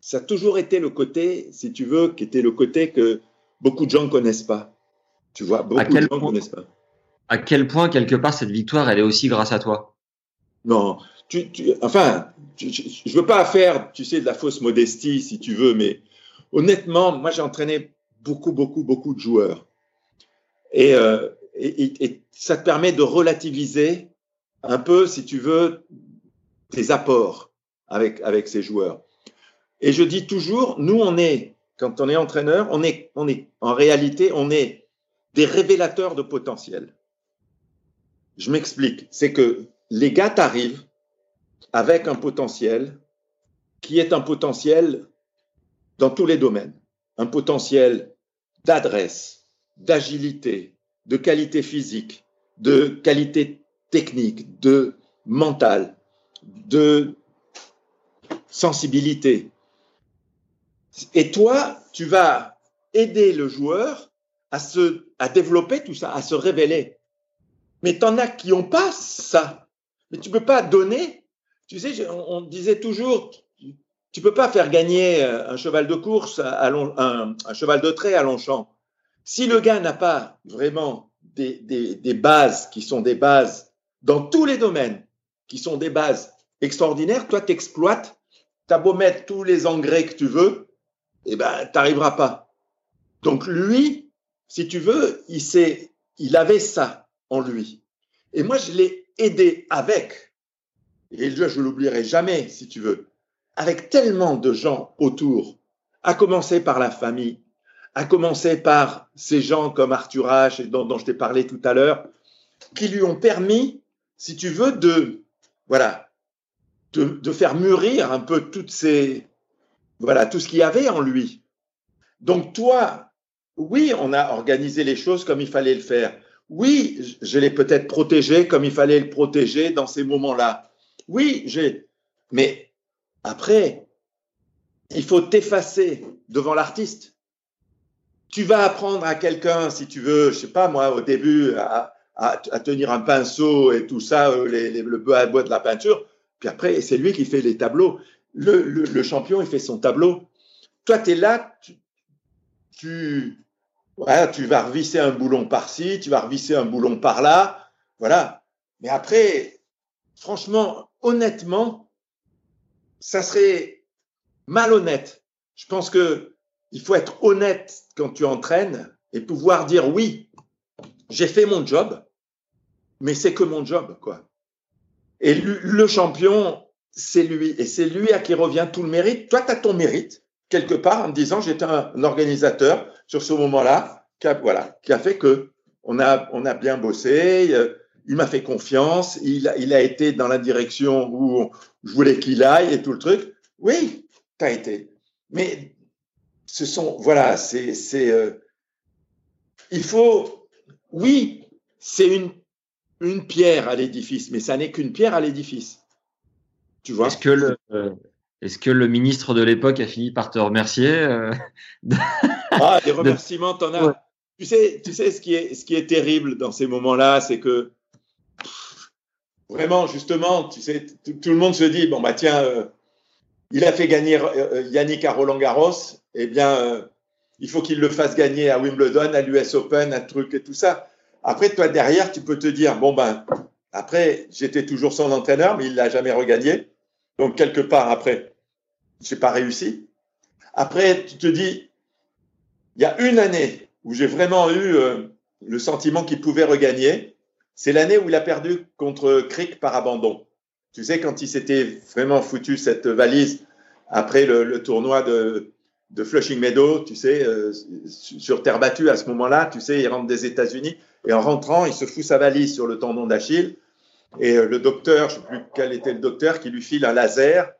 S12: ça a toujours été le côté, si tu veux, qui était le côté que beaucoup de gens ne connaissent pas. Tu vois, beaucoup de gens connaissent pas.
S11: À quel point, quelque part, cette victoire, elle est aussi grâce à toi?
S12: Non, tu, tu, enfin, tu, je ne veux pas faire, tu sais, de la fausse modestie, si tu veux, mais honnêtement, moi, j'ai entraîné beaucoup, beaucoup, beaucoup de joueurs. Et, euh, et, et, ça te permet de relativiser un peu, si tu veux, tes apports avec, avec ces joueurs. Et je dis toujours, nous, on est quand on est entraîneur, on est, on est, en réalité, on est des révélateurs de potentiel. Je m'explique. C'est que les gars t'arrivent avec un potentiel qui est un potentiel dans tous les domaines. Un potentiel d'adresse, d'agilité, de qualité physique, de qualité technique, de mental, de sensibilité, et toi, tu vas aider le joueur à se, à développer tout ça, à se révéler. Mais t'en as qui ont pas ça. Mais tu peux pas donner. Tu sais, on, disait toujours, tu peux pas faire gagner euh, un cheval de course, à long, un, cheval de trait à Longchamp. Si le gars n'a pas vraiment des, des, des, bases qui sont des bases dans tous les domaines, qui sont des bases extraordinaires, toi t'exploites, t'as beau mettre tous les engrais que tu veux, eh ben t'arriveras pas. Donc lui, si tu veux, il sait, il avait ça en lui. Et moi je l'ai aidé avec. Et je l'oublierai jamais, si tu veux avec tellement de gens autour, à commencer par la famille, à commencer par ces gens comme Arthur H, dont, dont je t'ai parlé tout à l'heure, qui lui ont permis, si tu veux, de, voilà, de, de, faire mûrir un peu toutes ces, voilà, tout ce qu'il y avait en lui. Donc toi, oui, on a organisé les choses comme il fallait le faire. Oui, je l'ai peut-être protégé comme il fallait le protéger dans ces moments-là. Oui, j'ai, mais après, il faut t'effacer devant l'artiste. Tu vas apprendre à quelqu'un, si tu veux, je sais pas moi, au début, à, tenir un pinceau et tout ça, euh, le bois bois de la peinture. Puis après, c'est lui qui fait les tableaux. Le, le, le, champion, il fait son tableau. Toi, tu es là, tu, tu, tu vas revisser un boulon par-ci, tu vas revisser un boulon par-là. Voilà. Mais après, franchement, honnêtement, ça serait malhonnête. Je pense que il faut être honnête quand tu entraînes et pouvoir dire oui, j'ai fait mon job, mais c'est que mon job, quoi. Et le champion, c'est lui. Et c'est lui à qui revient tout le mérite. Toi, tu as ton mérite, quelque part, en me disant, j'étais un, organisateur sur ce moment-là, qui a, voilà, qui a fait que on a, on a bien bossé. Euh, il m'a fait confiance, il a, il a été dans la direction où je voulais qu'il aille et tout le truc. Oui, tu as été. Mais ce sont, voilà, c'est, c'est, euh, il faut, oui, c'est une, une pierre à l'édifice, mais ça n'est qu'une pierre à l'édifice. Tu vois
S11: Est-ce que le, est-ce que le ministre de l'époque a fini par te remercier euh,
S12: Ah, des remerciements, t'en as. Ouais. Tu sais, tu sais ce qui est, ce qui est terrible dans ces moments-là, c'est que vraiment, justement, tu sais, tout le monde se dit, bon, bah tiens, euh, il a fait gagner euh, Yannick à Roland Garros, eh bien, il faut qu'il le fasse gagner à Wimbledon, à l'US Open, un truc et tout ça. Après, toi, derrière, tu peux te dire, bon, ben, après, j'étais toujours son entraîneur, mais il l'a jamais regagné. Donc, quelque part, après, j'ai pas réussi. Après, tu te dis, il y a une année où j'ai vraiment eu euh, le sentiment qu'il pouvait regagner. C'est l'année où il a perdu contre Crick par abandon. Tu sais, quand il s'était vraiment foutu cette valise après le, tournoi de, de, Flushing Meadow, tu sais, euh, sur terre battue à ce moment-là, tu sais, il rentre des États-Unis et en rentrant, il se fout sa valise sur le tendon d'Achille et euh, le docteur, je ne sais plus quel était le docteur, qui lui file un laser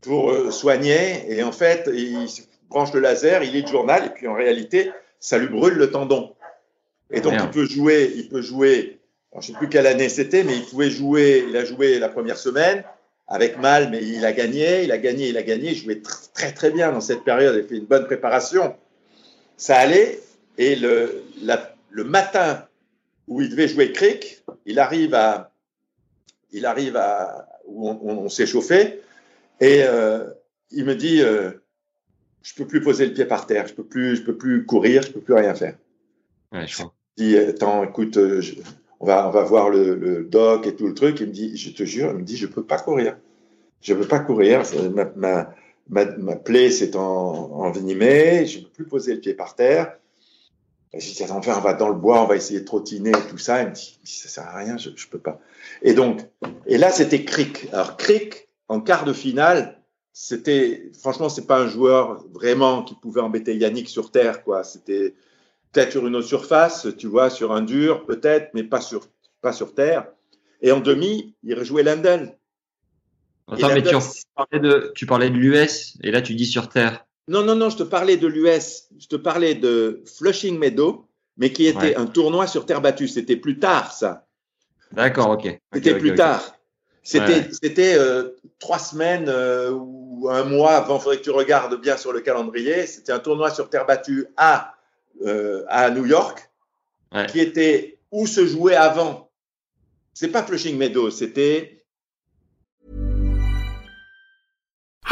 S12: pour euh, soigner et en fait, il branche le laser, il lit le journal et puis en réalité, ça lui brûle le tendon. Et donc, Merde. il peut jouer, il peut jouer je ne sais plus quelle année c'était, mais il pouvait jouer, il a joué la première semaine avec mal, mais il a gagné, il a gagné, il a gagné, il jouait très très, bien dans cette période, il a fait une bonne préparation. Ça allait, et le, la, le matin où il devait jouer cric, il arrive à, il arrive à, où on, on, on s'est chauffé, et euh, il me dit, euh, je peux plus poser le pied par terre, je peux plus, je peux plus courir, je peux plus rien faire.
S11: Ouais, je.
S12: Il dit, attends, écoute, euh, je, on va, on va voir le, le, doc et tout le truc. Il me dit, je te jure, il me dit, je peux pas courir. Je peux pas courir. Ma, ma, ma, ma plaie s'est en, envenimée. Je ne peux plus poser le pied par terre. Et je dis, enfin, on va dans le bois, on va essayer de trottiner tout ça. Il me dit, ça sert à rien, je, je peux pas. Et donc, et là, c'était Crick. Alors, Crick, en quart de finale, c'était, franchement, c'est pas un joueur vraiment qui pouvait embêter Yannick sur terre, quoi. C'était, peut-être sur une autre surface, tu vois, sur un dur, peut-être, mais pas sur, pas sur terre. Et en demi, il rejouait Lendl.
S11: Attends, mais tu parlais de l'US, et là tu dis sur terre.
S12: Non, non, non, je te parlais de l'US, je te parlais de Flushing Meadow, mais qui était ouais. un tournoi sur terre battue. C'était plus tard, ça.
S11: D'accord, ok.
S12: C'était
S11: okay,
S12: plus
S11: okay,
S12: tard. C'était ouais. c'était euh, trois semaines euh, ou un mois avant, il faudrait que tu regardes bien sur le calendrier. C'était un tournoi sur terre battue à euh, à New York, ouais. qui était où se jouait avant c'est pas Flushing Meadows, c'était.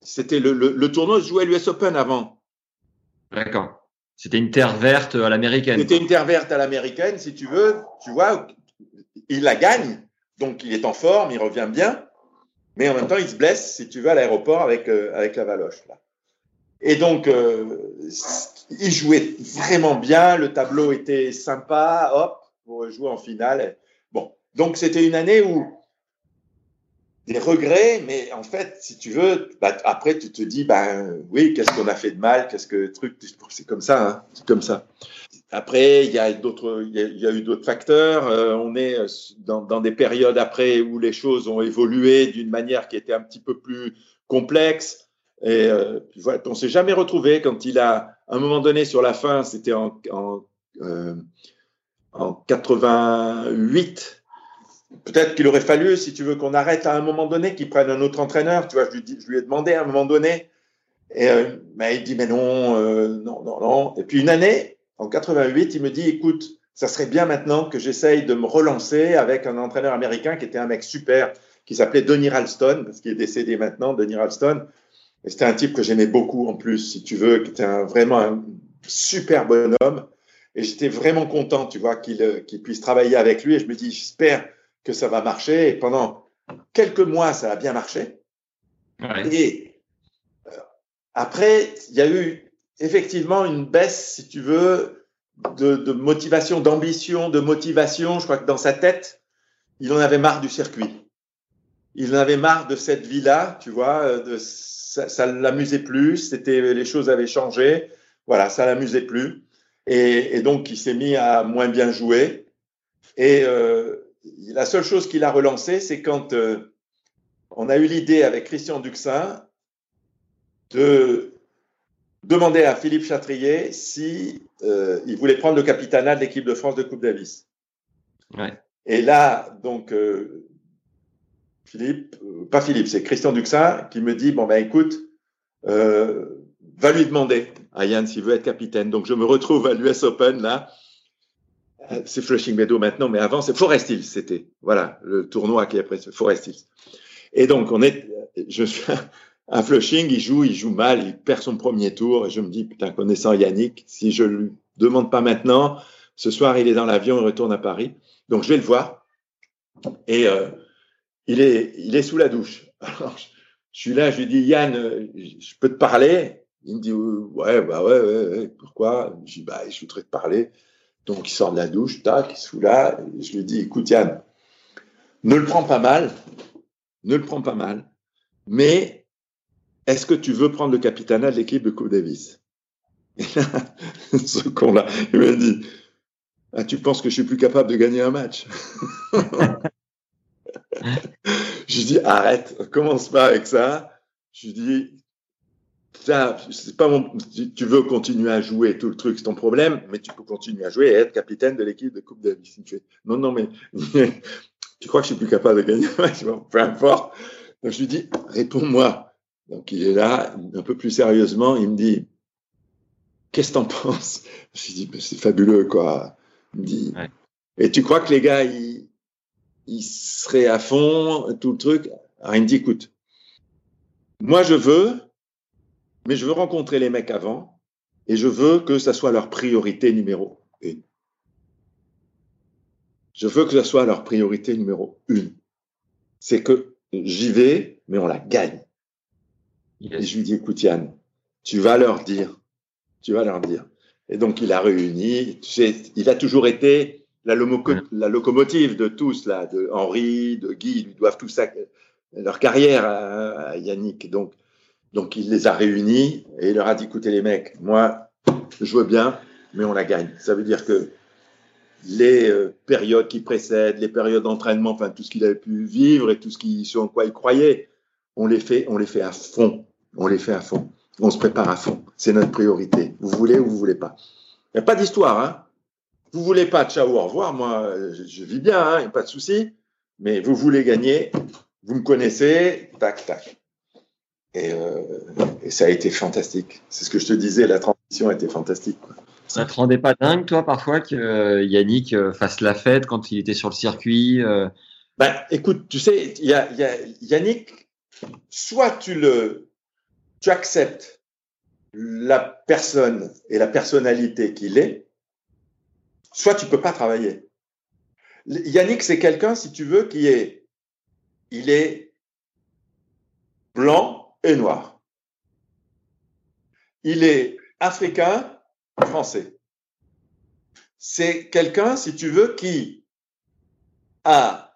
S12: C'était le, le, le, tournoi se jouait à l'US Open avant.
S11: D'accord. C'était une terre verte à l'américaine.
S12: C'était une terre verte à l'américaine, si tu veux. Tu vois, il la gagne. Donc, il est en forme, il revient bien. Mais en même temps, il se blesse, si tu veux, à l'aéroport avec, euh, avec la valoche. Là. Et donc, euh, il jouait vraiment bien. Le tableau était sympa. Hop, pour jouer en finale. Bon. Donc, c'était une année où des regrets, mais en fait, si tu veux, bah, après, tu te dis, ben oui, qu'est-ce qu'on a fait de mal, qu'est-ce que truc, c'est comme ça, hein, c'est comme ça. Après, il y a d'autres, il, y a eu d'autres facteurs. Euh, on est dans, dans, des périodes après où les choses ont évolué d'une manière qui était un petit peu plus complexe. Et euh, voilà, on s'est jamais retrouvé quand il a, à un moment donné, sur la fin, c'était euh, en 88 Peut-être qu'il aurait fallu, si tu veux, qu'on arrête à un moment donné, qu'il prenne un autre entraîneur. Tu vois, je lui, ai demandé à un moment donné. Et euh, il dit, mais non, euh, non, non, non. Et puis une année, en 88, il me dit, écoute, ça serait bien maintenant que j'essaye de me relancer avec un entraîneur américain qui était un mec super, qui s'appelait Donny Ralston, parce qu'il est décédé maintenant, Donny Ralston. Et c'était un type que j'aimais beaucoup en plus, si tu veux, qui était vraiment un super bonhomme. Et j'étais vraiment content, tu vois, qu'il euh, puisse travailler avec lui. Et je me dis, j'espère que ça va marcher. Et pendant quelques mois, ça a bien marché. Ouais. Et euh, après, il y a eu effectivement une baisse, si tu veux, de, de motivation, d'ambition, de motivation. Je crois que dans sa tête, il en avait marre du circuit. Il en avait marre de cette vie-là, tu vois. De, ça, ça l'amusait plus. C'était les choses avaient changé. Voilà, ça l'amusait plus. Et, et, donc, il s'est mis à moins bien jouer. Et euh, la seule chose qu'il a relancé, c'est quand euh, on a eu l'idée avec Christian Duxin de demander à Philippe Chatrier si euh, il voulait prendre le capitanat de l'équipe de France de Coupe Davis.
S11: Ouais.
S12: Et là, donc, euh, Philippe, pas Philippe, c'est Christian Duxin qui me dit bon ben écoute, va lui demander à Yann s'il veut être capitaine. Donc je me retrouve à l'US Open là c'est Flushing Meadow maintenant, mais avant c'est Forest Hills, c'était voilà le tournoi qui est après Forest Hills. Et donc on est, je suis à Flushing, il joue, il joue mal, il perd son premier tour et je me dis putain connaissant Yannick, si je lui demande pas maintenant, ce soir il est dans l'avion, il retourne à Paris, donc je vais le voir et euh, il est il est sous la douche. Alors je, suis là, je lui dis Yann, je peux te parler? Il me dit ouais bah ouais ouais, pourquoi? Je dis bah je voudrais te parler. Donc il sort de la douche, tac, il se fout là. Et je lui dis, écoute Yann, ne le prends pas mal, ne le prends pas mal, mais est-ce que tu veux prendre le capitanat de l'équipe de Coupe Davis? Et là, ce con-là, il m'a dit, ah, tu penses que je suis plus capable de gagner un match? Je lui dis, arrête, commence pas avec ça. Je lui dis, c'est pas mon, tu veux continuer à jouer tout le truc, c'est ton problème, mais tu peux continuer à jouer et être capitaine de l'équipe de Coupe Davis. non, non, mais tu crois que je suis plus capable de gagner? Peu importe. Donc je lui dis, réponds-moi. Donc il est là, un peu plus sérieusement, il me dit, qu'est-ce que t'en penses? Je lui dis, c'est fabuleux, quoi. Il me dit, ouais. et tu crois que les gars, ils, ils seraient à fond, tout le truc? Alors il me dit, écoute, moi je veux, mais je veux rencontrer les mecs avant et je veux que ça soit leur priorité numéro une. Je veux que ça soit leur priorité numéro une. C'est que j'y vais, mais on la gagne. Yes. Et je lui dis, écoute Yann, tu vas leur dire, tu vas leur dire. Et donc il a réuni, tu sais, il a toujours été la locomotive de tous là, de Henri, de Guy, ils lui doivent tout ça, leur carrière à, à Yannick. Donc donc il les a réunis et il leur a dit écoutez les mecs, moi je veux bien, mais on la gagne. Ça veut dire que les euh, périodes qui précèdent, les périodes d'entraînement, enfin tout ce qu'il avait pu vivre et tout ce qui, sur quoi il croyait, on les fait, on les fait à fond. On les fait à fond. On se prépare à fond. C'est notre priorité. Vous voulez ou vous voulez pas. Il n'y a pas d'histoire, hein. Vous voulez pas, ciao, au revoir. Moi, je, vis bien, il hein, n'y a pas de souci. Mais vous voulez gagner, vous me connaissez, tac, tac. Et, euh, et, ça a été fantastique. C'est ce que je te disais, la transition a été fantastique. Quoi.
S11: Ça te rendait pas dingue, toi, parfois, que euh, Yannick euh, fasse la fête quand il était sur le circuit euh...
S12: ben, Écoute, tu sais, y a, y a, Yannick, soit tu le, tu acceptes la personne et la personnalité qu'il est, soit tu peux pas travailler. Yannick, c'est quelqu'un, si tu veux, qui est, il est blanc et noir. Il est africain, français. C'est quelqu'un, si tu veux, qui a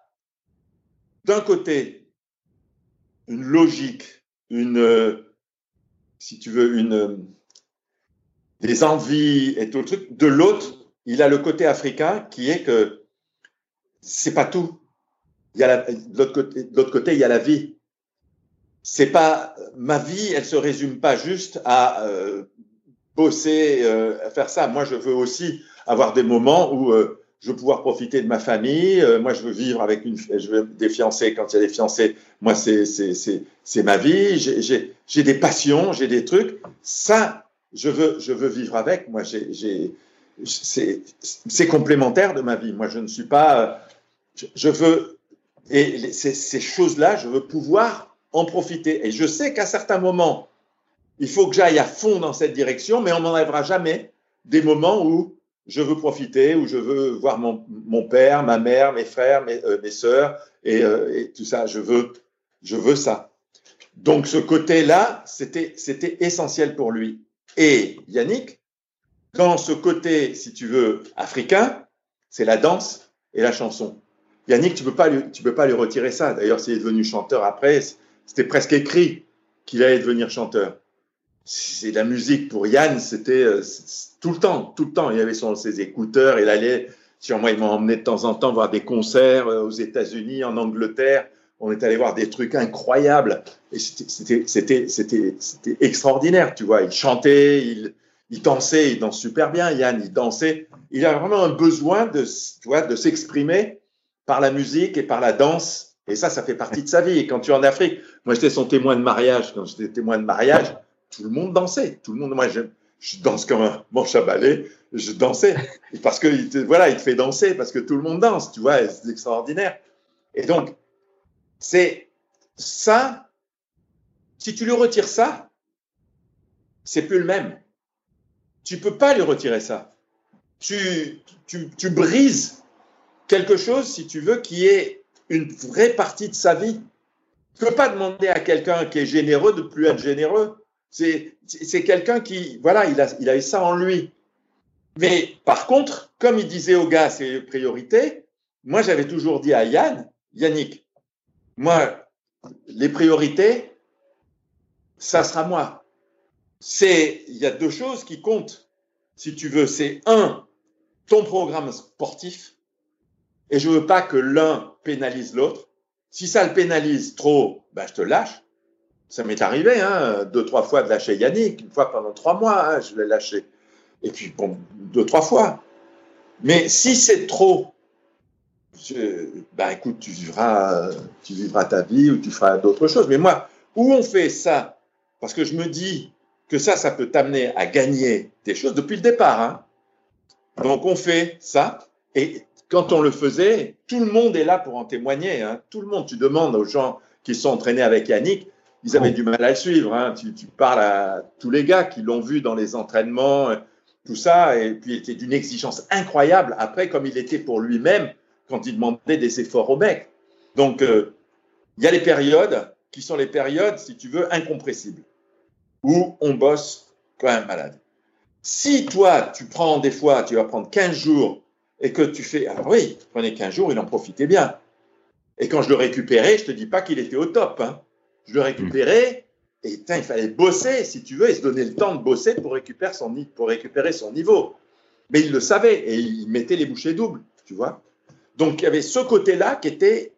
S12: d'un côté une logique, une, si tu veux, une, des envies et tout le truc. De l'autre, il a le côté africain qui est que c'est pas tout. Il y a de l'autre côté, de l'autre côté, il y a la vie. C'est pas ma vie, elle se résume pas juste à euh, bosser, euh, faire ça. Moi, je veux aussi avoir des moments où euh, je veux pouvoir profiter de ma famille. Euh, moi, je veux vivre avec une, je veux des fiancés. Quand il y a des fiancés, moi, c'est c'est c'est c'est ma vie. J'ai j'ai des passions, j'ai des trucs. Ça, je veux je veux vivre avec. Moi, j'ai j'ai c'est c'est complémentaire de ma vie. Moi, je ne suis pas. Je, je veux et ces, ces choses-là, je veux pouvoir en profiter. Et je sais qu'à certains moments, il faut que j'aille à fond dans cette direction, mais on m'enlèvera jamais des moments où je veux profiter, où je veux voir mon, mon père, ma mère, mes frères, mes, euh, mes sœurs et, euh, tout ça. Je veux, je veux ça. Donc ce côté-là, c'était, essentiel pour lui. Et Yannick, dans ce côté, si tu veux, africain, c'est la danse et la chanson. Yannick, tu peux pas tu peux pas lui retirer ça. D'ailleurs, s'il est devenu chanteur après, c'était presque écrit qu'il allait devenir chanteur c'est la musique pour Yann, c'était euh, tout le temps, tout le temps. Il avait son, ses écouteurs, il allait, sur moi, il m'a emmené de temps en temps voir des concerts euh, aux États-Unis, en Angleterre. On est allé voir des trucs incroyables. Et c'était, extraordinaire, tu vois. Il chantait, il, il dansait, il danse super bien, Yann, il dansait. Il a vraiment un besoin de, de s'exprimer par la musique et par la danse. Et ça, ça fait partie de sa vie. Et quand tu es en Afrique, moi, j'étais son témoin de mariage. Quand j'étais témoin de mariage, tout le monde dansait. Tout le monde, moi, je, je danse comme un manche à balai, je dansais. Parce que, te, voilà, il te fait danser parce que tout le monde danse, tu vois, c'est extraordinaire. Et donc, c'est ça, si tu lui retires ça, c'est plus le même. Tu peux pas lui retirer ça. Tu, tu, tu brises quelque chose, si tu veux, qui est une vraie partie de sa vie. Tu peux pas demander à quelqu'un qui est généreux de plus être généreux. C'est quelqu'un qui, voilà, il a, il a ça en lui. Mais par contre, comme il disait au gars ses priorités, moi j'avais toujours dit à Yann, Yannick, moi, les priorités, ça sera moi. C'est, il y a deux choses qui comptent, si tu veux. C'est un, ton programme sportif, et je veux pas que l'un pénalise l'autre. Si ça le pénalise trop, ben je te lâche. Ça m'est arrivé, hein, deux, trois fois de lâcher Yannick. Une fois pendant trois mois, hein, je l'ai lâché. Et puis, bon, deux, trois fois. Mais si c'est trop, ben écoute, tu vivras, tu vivras ta vie ou tu feras d'autres choses. Mais moi, où on fait ça, parce que je me dis que ça, ça peut t'amener à gagner des choses depuis le départ. Hein. Donc on fait ça. Et quand on le faisait, tout le monde est là pour en témoigner. Hein. Tout le monde, tu demandes aux gens qui sont entraînés avec Yannick, ils avaient du mal à le suivre. Hein. Tu, tu, parles à tous les gars qui l'ont vu dans les entraînements, tout ça, et puis il était d'une exigence incroyable. Après, comme il était pour lui-même, quand il demandait des efforts au mec. Donc, euh, il y a les périodes qui sont les périodes, si tu veux, incompressibles, où on bosse quand même malade. Si toi, tu prends des fois, tu vas prendre 15 jours et que tu fais, alors oui, prenez 15 jours, il en profitait bien. Et quand je le récupérais, je te dis pas qu'il était au top. Hein. Je le récupérais et putain, il fallait bosser, si tu veux, et se donner le temps de bosser pour récupérer son, pour récupérer son niveau. mais il le savait et il mettait les bouchées doubles, tu vois. Donc il y avait ce côté-là qui était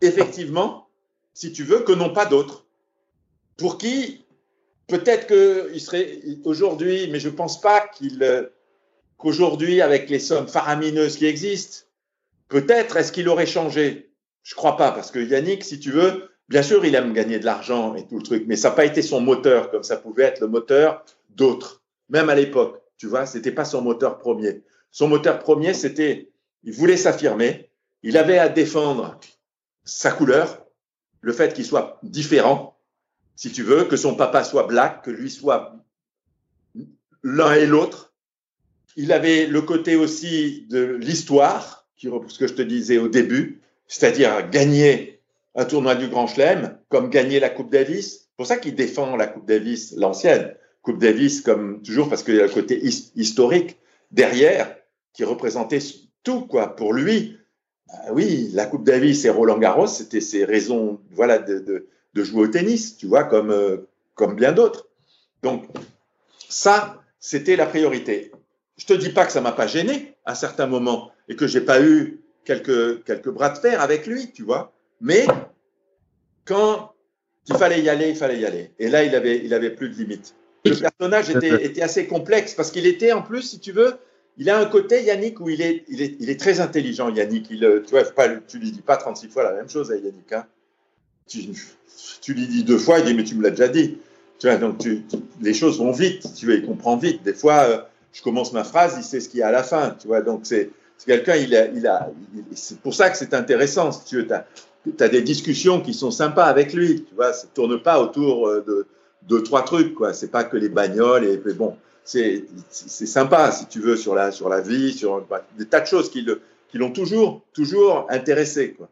S12: effectivement, si tu veux, que non pas d'autres. Pour qui, peut-être qu'il serait aujourd'hui, mais je ne pense pas qu'il, qu'aujourd'hui, avec les sommes faramineuses qui existent, peut-être est-ce qu'il aurait changé? Je crois pas, parce que Yannick, si tu veux, bien sûr, il aime gagner de l'argent et tout le truc, mais ça n'a pas été son moteur comme ça pouvait être le moteur d'autres, même à l'époque. Tu vois, c'était pas son moteur premier. Son moteur premier, c'était, il voulait s'affirmer, il avait à défendre sa couleur, le fait qu'il soit différent, si tu veux, que son papa soit black, que lui soit l'un et l'autre. Il avait le côté aussi de l'histoire, ce que je te disais au début, c'est-à-dire gagner un tournoi du Grand Chelem, comme gagner la Coupe Davis. C'est pour ça qu'il défend la Coupe Davis, l'ancienne Coupe Davis, comme toujours, parce qu'il y a le côté historique derrière, qui représentait tout, quoi, pour lui. Bah oui, la Coupe Davis et Roland Garros, c'était ses raisons, voilà, de, de, jouer au tennis, tu vois, comme, euh, comme bien d'autres. Donc, ça, c'était la priorité. Je te dis pas que ça m'a pas gêné à certains moments et que j'ai pas eu quelques, quelques bras de fer avec lui, tu vois. Mais quand il fallait y aller, il fallait y aller. Et là, il avait, il avait plus de limites. Le personnage était, était assez complexe parce qu'il était en plus, si tu veux, il a un côté, Yannick, où il est, il est, il est très intelligent, Yannick. Il, euh, tu vois, pas, tu lui dis pas 36 fois la même chose à Yannick. Hein. Tu, tu, lui dis deux fois, il dit, mais tu me l'as déjà dit. Tu vois, donc tu, les choses vont vite, tu vois, il comprend vite. Des fois, euh, je commence ma phrase, il sait ce qu'il y a à la fin, tu vois. Donc c'est quelqu'un, il a, c'est pour ça que c'est intéressant, tu as, des discussions qui sont sympas avec lui, tu vois, ça tourne pas autour euh, de deux, trois trucs, quoi. C'est pas que les bagnoles et, bon c'est sympa, si tu veux, sur la, sur la vie, sur bah, des tas de choses qui l'ont toujours, toujours intéressé. Quoi.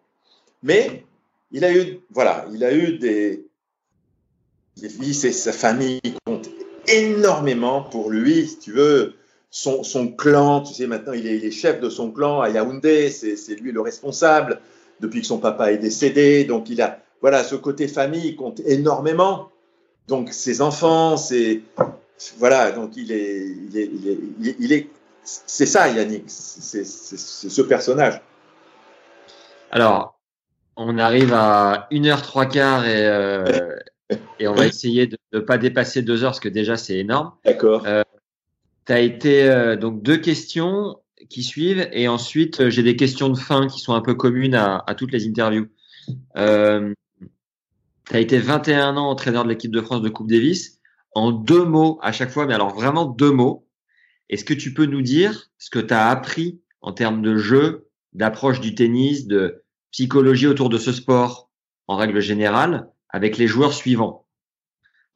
S12: Mais il a eu, voilà, il a eu des, des sa famille compte énormément pour lui, si tu veux. Son, son clan, tu sais, maintenant il est, il est, chef de son clan à Yaoundé, c'est lui le responsable depuis que son papa est décédé. Donc il a, voilà, ce côté famille compte énormément. Donc ses enfants, ses, voilà, donc il est, il est, il est, il est c'est ça Yannick, c'est ce personnage.
S11: Alors, on arrive à 1h 3 quarts et, euh, et on va essayer de ne pas dépasser 2 heures parce que déjà c'est énorme.
S12: D'accord.
S11: Euh, tu as été euh, donc deux questions qui suivent et ensuite euh, j'ai des questions de fin qui sont un peu communes à, à toutes les interviews. Euh, tu as été 21 ans entraîneur de l'équipe de France de Coupe Davis en deux mots à chaque fois, mais alors vraiment deux mots. Est-ce que tu peux nous dire ce que tu as appris en termes de jeu, d'approche du tennis, de psychologie autour de ce sport en règle générale avec les joueurs suivants?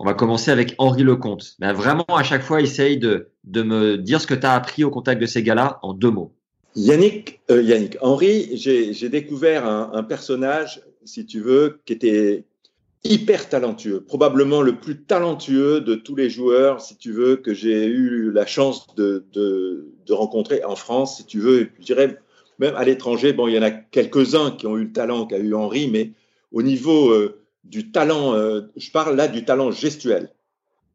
S11: On va commencer avec Henri Lecomte. Mais vraiment, à chaque fois, essaye de, de me dire ce que tu as appris au contact de ces gars-là en deux mots.
S12: Yannick, euh, Yannick, Henri, j'ai découvert un, un, personnage, si tu veux, qui était hyper talentueux, probablement le plus talentueux de tous les joueurs, si tu veux, que j'ai eu la chance de, de, de, rencontrer en France, si tu veux, je dirais même à l'étranger. Bon, il y en a quelques-uns qui ont eu le talent qu'a eu Henri, mais au niveau euh, du talent, euh, je parle là du talent gestuel.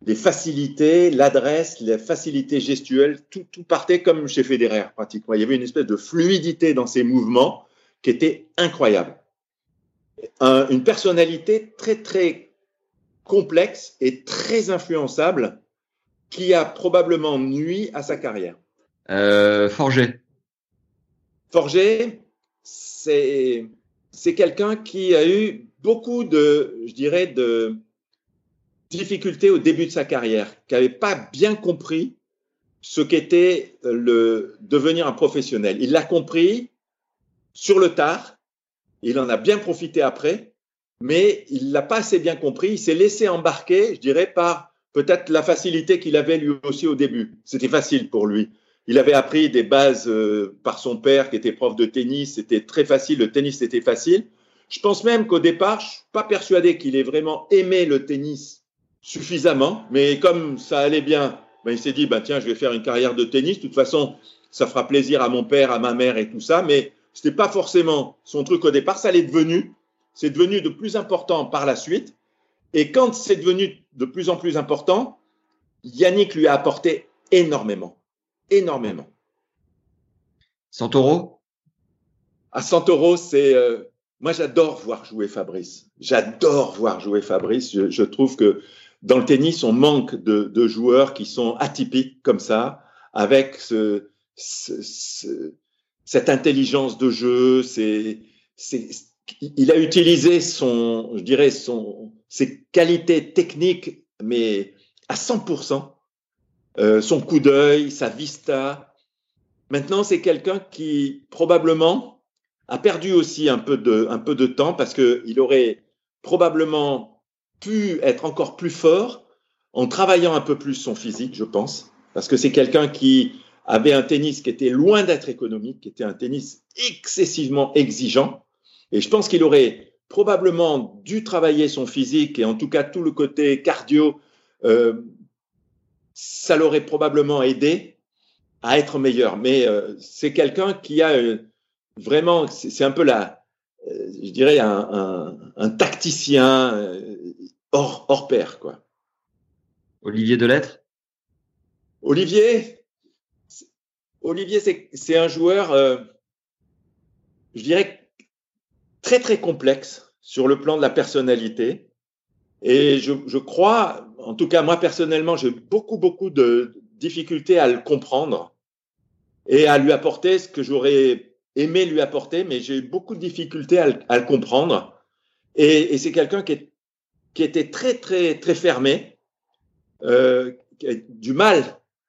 S12: Les facilités, l'adresse, les facilités gestuelles, tout, tout partait comme chez Federer pratiquement. Il y avait une espèce de fluidité dans ses mouvements qui était incroyable un, une personnalité très très complexe et très influençable qui a probablement nuit à sa carrière.
S11: Euh, Forger.
S12: Forger, c'est c'est quelqu'un qui a eu beaucoup de, je dirais, de difficultés au début de sa carrière, qui n'avait pas bien compris ce qu'était le devenir un professionnel. Il l'a compris sur le tard il en a bien profité après, mais il l'a pas assez bien compris. Il s'est laissé embarquer, je dirais, par peut-être la facilité qu'il avait lui aussi au début. C'était facile pour lui. Il avait appris des bases euh, par son père qui était prof de tennis. C'était très facile. Le tennis, c'était facile. Je pense même qu'au départ, je suis pas persuadé qu'il ait vraiment aimé le tennis suffisamment. Mais comme ça allait bien, ben, il s'est dit, ben, tiens, je vais faire une carrière de tennis. De toute façon, ça fera plaisir à mon père, à ma mère et tout ça. Mais ce n'était pas forcément son truc au départ, ça l'est devenu. C'est devenu de plus important par la suite. Et quand c'est devenu de plus en plus important, Yannick lui a apporté énormément, énormément.
S11: Santoro?
S12: À Santoro, c'est. Euh, moi, j'adore voir jouer Fabrice. J'adore voir jouer Fabrice. Je, je, trouve que dans le tennis, on manque de, de, joueurs qui sont atypiques comme ça, avec ce, ce, ce, cette intelligence de jeu. C'est, il a utilisé son, je dirais, son, ses qualités techniques, mais à 100%. Euh, son coup d'œil, sa vista. Maintenant, c'est quelqu'un qui probablement a perdu aussi un peu de, un peu de temps parce qu'il aurait probablement pu être encore plus fort en travaillant un peu plus son physique, je pense, parce que c'est quelqu'un qui avait un tennis qui était loin d'être économique, qui était un tennis excessivement exigeant. Et je pense qu'il aurait probablement dû travailler son physique et en tout cas tout le côté cardio. Euh, ça l'aurait probablement aidé à être meilleur. Mais euh, c'est quelqu'un qui a euh, vraiment, c'est un peu la, euh, je dirais, un, un, un tacticien euh, hors, hors pair, quoi.
S11: Olivier Delettre?
S12: Olivier, Olivier, c'est un joueur, euh, je dirais, très très complexe sur le plan de la personnalité. Et je, je crois, en tout cas moi personnellement, j'ai beaucoup beaucoup de difficultés à le comprendre et à lui apporter ce que j'aurais aimé lui apporter, mais j'ai eu beaucoup de difficultés à le, à le comprendre. Et, et c'est quelqu'un qui, qui était très très très fermé, euh, qui a du mal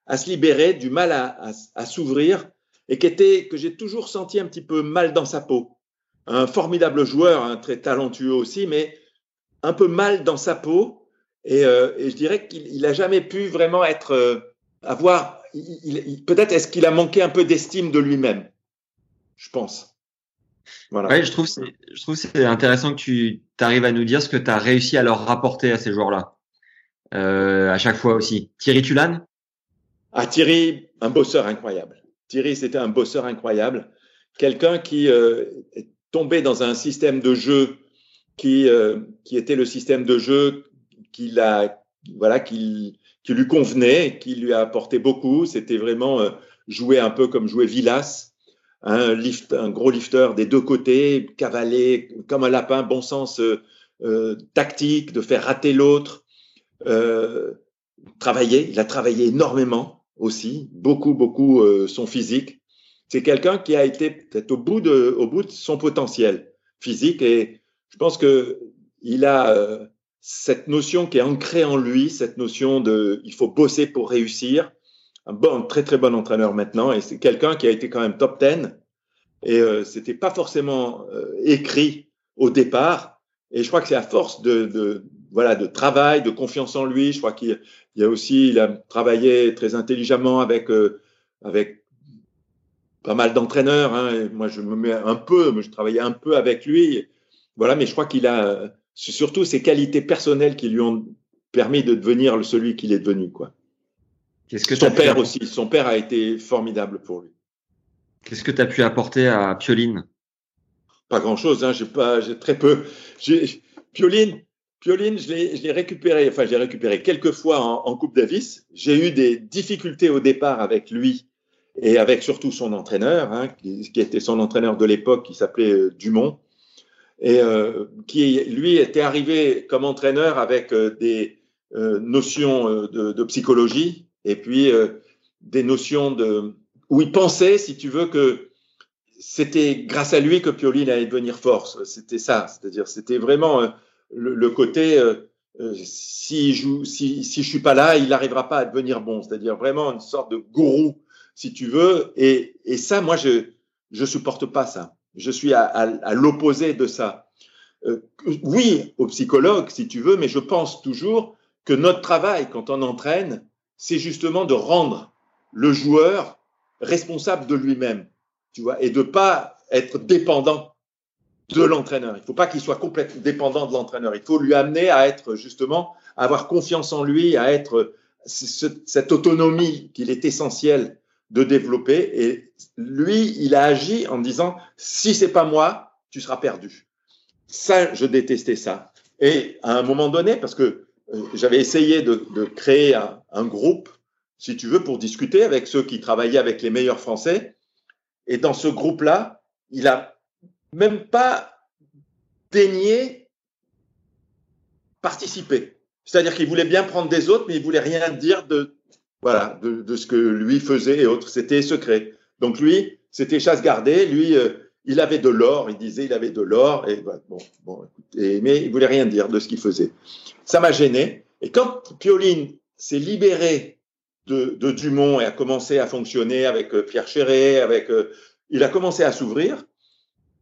S12: à se libérer, du mal à, à, s'ouvrir, et qui était que j'ai toujours senti un petit peu mal dans sa peau. Un formidable joueur, un très talentueux aussi, mais un peu mal dans sa peau. Et, euh, et je dirais qu'il n'a jamais pu vraiment être euh, avoir. Peut-être est-ce qu'il a manqué un peu d'estime de lui-même. Je pense.
S11: Voilà. Ouais, je trouve je trouve c'est intéressant que tu arrives à nous dire ce que tu as réussi à leur rapporter à ces joueurs-là. Euh, à chaque fois aussi. Thierry Tulane?
S12: Ah Thierry, un bosseur incroyable. Thierry, c'était un bosseur incroyable. Quelqu'un qui euh, est tombé dans un système de jeu qui, euh, qui était le système de jeu qu'il a, voilà, qui, qui lui convenait, qui lui a apporté beaucoup. C'était vraiment jouer un peu comme jouer Villas, un, lift, un gros lifter des deux côtés, cavaler comme un lapin, bon sens euh, euh, tactique, de faire rater l'autre. Euh, travailler, il a travaillé énormément aussi, beaucoup, beaucoup euh, son physique. C'est quelqu'un qui a été peut-être au bout de, au bout de son potentiel physique et je pense que il a euh, cette notion qui est ancrée en lui, cette notion de il faut bosser pour réussir. Un bon, très très bon entraîneur maintenant et c'est quelqu'un qui a été quand même top 10 et euh, c'était pas forcément euh, écrit au départ et je crois que c'est à force de, voilà de travail, de confiance en lui. Je crois qu'il a aussi il a travaillé très intelligemment avec euh, avec pas mal d'entraîneurs. Hein. Moi, je me mets un peu, je travaillais un peu avec lui. Voilà, mais je crois qu'il a surtout ses qualités personnelles qui lui ont permis de devenir celui qu'il est devenu, quoi.
S11: Qu'est-ce que
S12: son père aussi, son père a été formidable pour lui.
S11: Qu'est-ce que tu as pu apporter à Pioline?
S12: Pas grand-chose, hein, j'ai pas, j'ai très peu. Pioline, Pioline, je l'ai, je l'ai récupéré, enfin, j'ai récupéré quelques fois en, en Coupe Davis. J'ai eu des difficultés au départ avec lui et avec surtout son entraîneur, hein, qui, qui, était son entraîneur de l'époque, qui s'appelait euh, Dumont, et euh, qui, lui, était arrivé comme entraîneur avec euh, des euh, notions de, de, psychologie et puis euh, des notions de où il pensait, si tu veux, que c'était grâce à lui que Pioline allait devenir force. C'était ça, c'est-à-dire c'était vraiment le, le, côté si, je, si, si je suis pas là, il n'arrivera pas à devenir bon. C'est-à-dire vraiment une sorte de gourou si tu veux. Et, et ça, moi, je je supporte pas ça. Je suis à, l'opposé de ça. Euh, oui, au psychologue, si tu veux, mais je pense toujours que notre travail, quand on entraîne, c'est justement de rendre le joueur responsable de lui-même, tu vois, et de pas être dépendant de l'entraîneur. Il ne faut pas qu'il soit complètement dépendant de l'entraîneur. Il faut lui amener à être justement, à avoir confiance en lui, à être cette autonomie qu'il est essentiel de développer. Et lui, il a agi en disant si c'est pas moi, tu seras perdu. Ça, je détestais ça. Et à un moment donné, parce que j'avais essayé de, créer un, groupe, si tu veux, pour discuter avec ceux qui travaillaient avec les meilleurs Français. Et dans ce groupe-là, il a même pas daigné participer. C'est-à-dire qu'il voulait bien prendre des autres, mais il voulait rien dire de, voilà, de ce que lui faisait et autres. C'était secret. Donc lui, c'était chasse gardée. Lui, euh, il avait de l'or. Il disait il avait de l'or. Et voilà, bon, bon, et, mais il voulait rien dire de ce qu'il faisait. Ça m'a gêné. Et quand Pioline s'est libéré de, Dumont et a commencé à fonctionner avec euh, Pierre Chéret, avec, euh, il a commencé à s'ouvrir.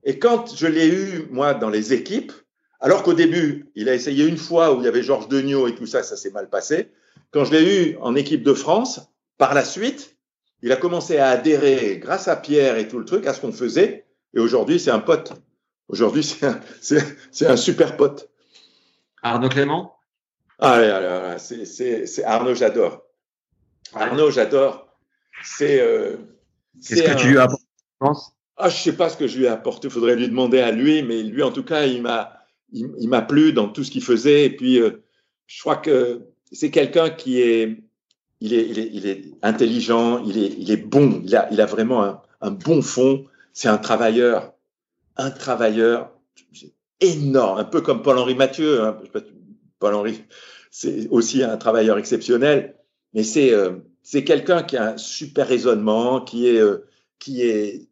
S12: Et quand je l'ai eu, moi, dans les équipes, alors qu'au début, il a essayé une fois où il y avait Georges Degnaud et tout ça, ça s'est mal passé. Quand je l'ai eu en équipe de France, par la suite, il a commencé à adhérer, grâce à Pierre et tout le truc, à ce qu'on faisait. Et aujourd'hui, c'est un pote. Aujourd'hui, c'est un, super pote.
S11: Arnaud Clément?
S12: Ah, allez, c'est, c'est, Arnaud, j'adore. Arnaud, j'adore. C'est. Euh,
S11: Qu'est-ce que tu lui as apporté,
S12: Ah, je sais pas ce que je lui ai apporté. Il faudrait lui demander à lui, mais lui, en tout cas, il m'a, il, m'a plu dans tout ce qu'il faisait. Et puis, euh, je crois que c'est quelqu'un qui est il, est, il est, il est, intelligent, il est, il est bon, il a, il a vraiment un, un bon fond. C'est un travailleur, un travailleur énorme, un peu comme Paul-Henri Mathieu. Hein. Paul-Henri, c'est aussi un travailleur exceptionnel, mais c'est euh, c'est quelqu'un qui a un super raisonnement, qui est, euh, qui est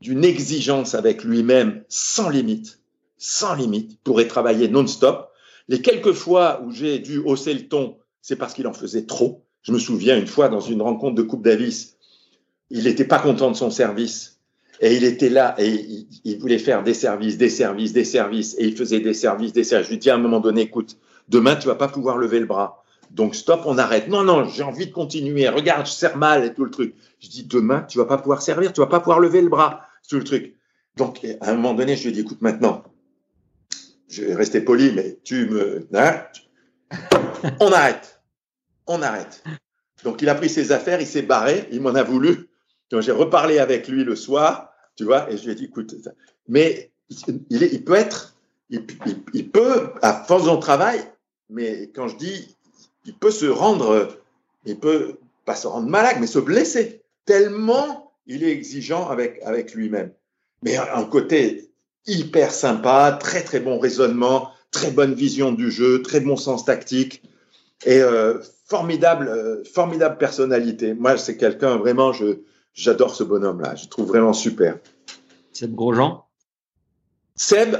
S12: d'une exigence avec lui-même sans limite sans limite, pourrait travailler non-stop. Les quelques fois où j'ai dû hausser le ton, c'est parce qu'il en faisait trop. Je me souviens une fois dans une rencontre de Coupe Davis, il n'était pas content de son service et il était là et il, voulait faire des services, des services, des services et il faisait des services, des services. Je lui dis à un moment donné, écoute, demain tu vas pas pouvoir lever le bras. Donc stop, on arrête. Non, non, j'ai envie de continuer. Regarde, je sers mal et tout le truc. Je dis demain tu vas pas pouvoir servir, tu vas pas pouvoir lever le bras, tout le truc. Donc à un moment donné, je lui dis écoute maintenant, je vais rester poli, mais tu me. Hein, on arrête. On arrête. Donc, il a pris ses affaires, il s'est barré, il m'en a voulu. Donc, j'ai reparlé avec lui le soir, tu vois, et je lui ai dit, écoute, mais il, peut être, il, il, peut, à force de travail, mais quand je dis, il peut se rendre, il peut pas se rendre malade, mais se blesser, tellement il est exigeant avec, avec lui-même. Mais un côté hyper sympa, très très bon raisonnement, très bonne vision du jeu, très bon sens tactique et euh, formidable, euh, formidable personnalité. Moi, c'est quelqu'un vraiment, je j'adore ce bonhomme-là. Je trouve vraiment super.
S11: Seb Grosjean.
S12: Seb,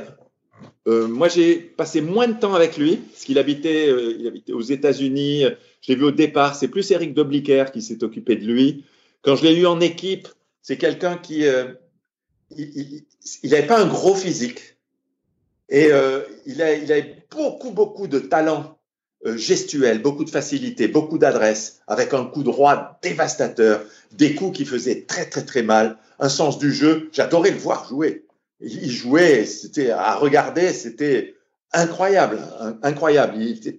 S12: euh, moi j'ai passé moins de temps avec lui parce qu'il habitait, il habitait aux États-Unis. Je l'ai vu au départ. C'est plus Eric Dobliquer qui s'est occupé de lui. Quand je l'ai eu en équipe, c'est quelqu'un qui il n'avait pas un gros physique et euh, il, a, il avait beaucoup, beaucoup de talent euh, gestuel, beaucoup de facilité, beaucoup d'adresse, avec un coup droit dévastateur, des coups qui faisaient très, très, très mal, un sens du jeu. J'adorais le voir jouer. Il jouait, c'était à regarder, c'était incroyable, incroyable.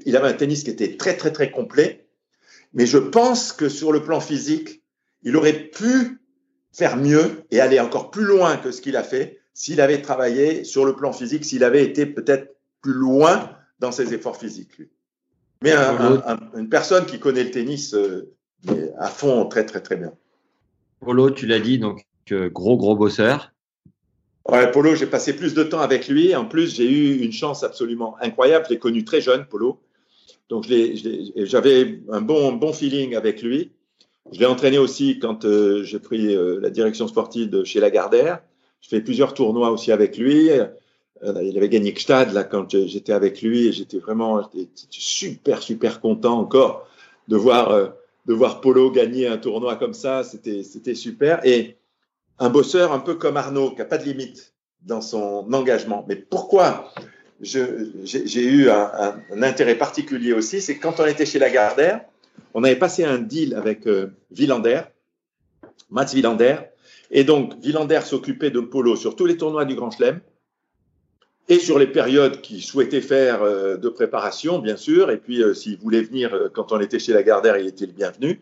S12: Il, avait un tennis qui était très, très, très complet. Mais je pense que sur le plan physique, il aurait pu faire mieux et aller encore plus loin que ce qu'il a fait s'il avait travaillé sur le plan physique, s'il avait été peut-être plus loin dans ses efforts physiques. Mais une personne qui connaît le tennis euh, à fond, très, très, très bien.
S11: Polo, tu l'as dit, donc euh, gros, gros bosseur.
S12: Ouais, Polo, j'ai passé plus de temps avec lui. En plus, j'ai eu une chance absolument incroyable. Je l'ai connu très jeune, Polo. Donc, j'avais un bon, bon feeling avec lui. Je l'ai entraîné aussi quand euh, j'ai pris la direction sportive de chez Lagardère. Je fais plusieurs tournois aussi avec lui. Euh, il avait gagné Gstad là quand j'étais avec lui et j'étais vraiment super super content encore de voir de voir Polo gagner un tournoi comme ça. C'était c'était super et un bosseur un peu comme Arnaud qui a pas de limite dans son engagement. Mais pourquoi j'ai eu un, un, intérêt particulier aussi, c'est quand on était chez Lagardère on avait passé un deal avec euh, Villander, Mats Villander, et donc Villander s'occupait de Polo sur tous les tournois du Grand Chelem et sur les périodes qu'il souhaitait faire euh, de préparation, bien sûr, et puis euh, s'il voulait venir quand on était chez Lagardère, il était le bienvenu.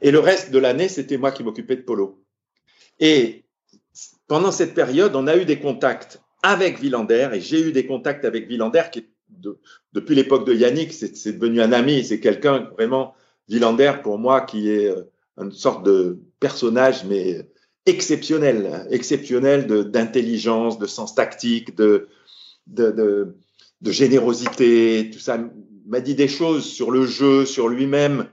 S12: Et le reste de l'année, c'était moi qui m'occupais de Polo. Et pendant cette période, on a eu des contacts avec Villander, et j'ai eu des contacts avec Villander qui depuis l'époque de Yannick, c'est devenu un ami. C'est quelqu'un vraiment, Villander, pour moi, qui est euh, une sorte de personnage, mais exceptionnel, exceptionnel d'intelligence, de, sens tactique, de, de, de, de, générosité, tout ça. Il m'a dit des choses sur le jeu, sur lui-même,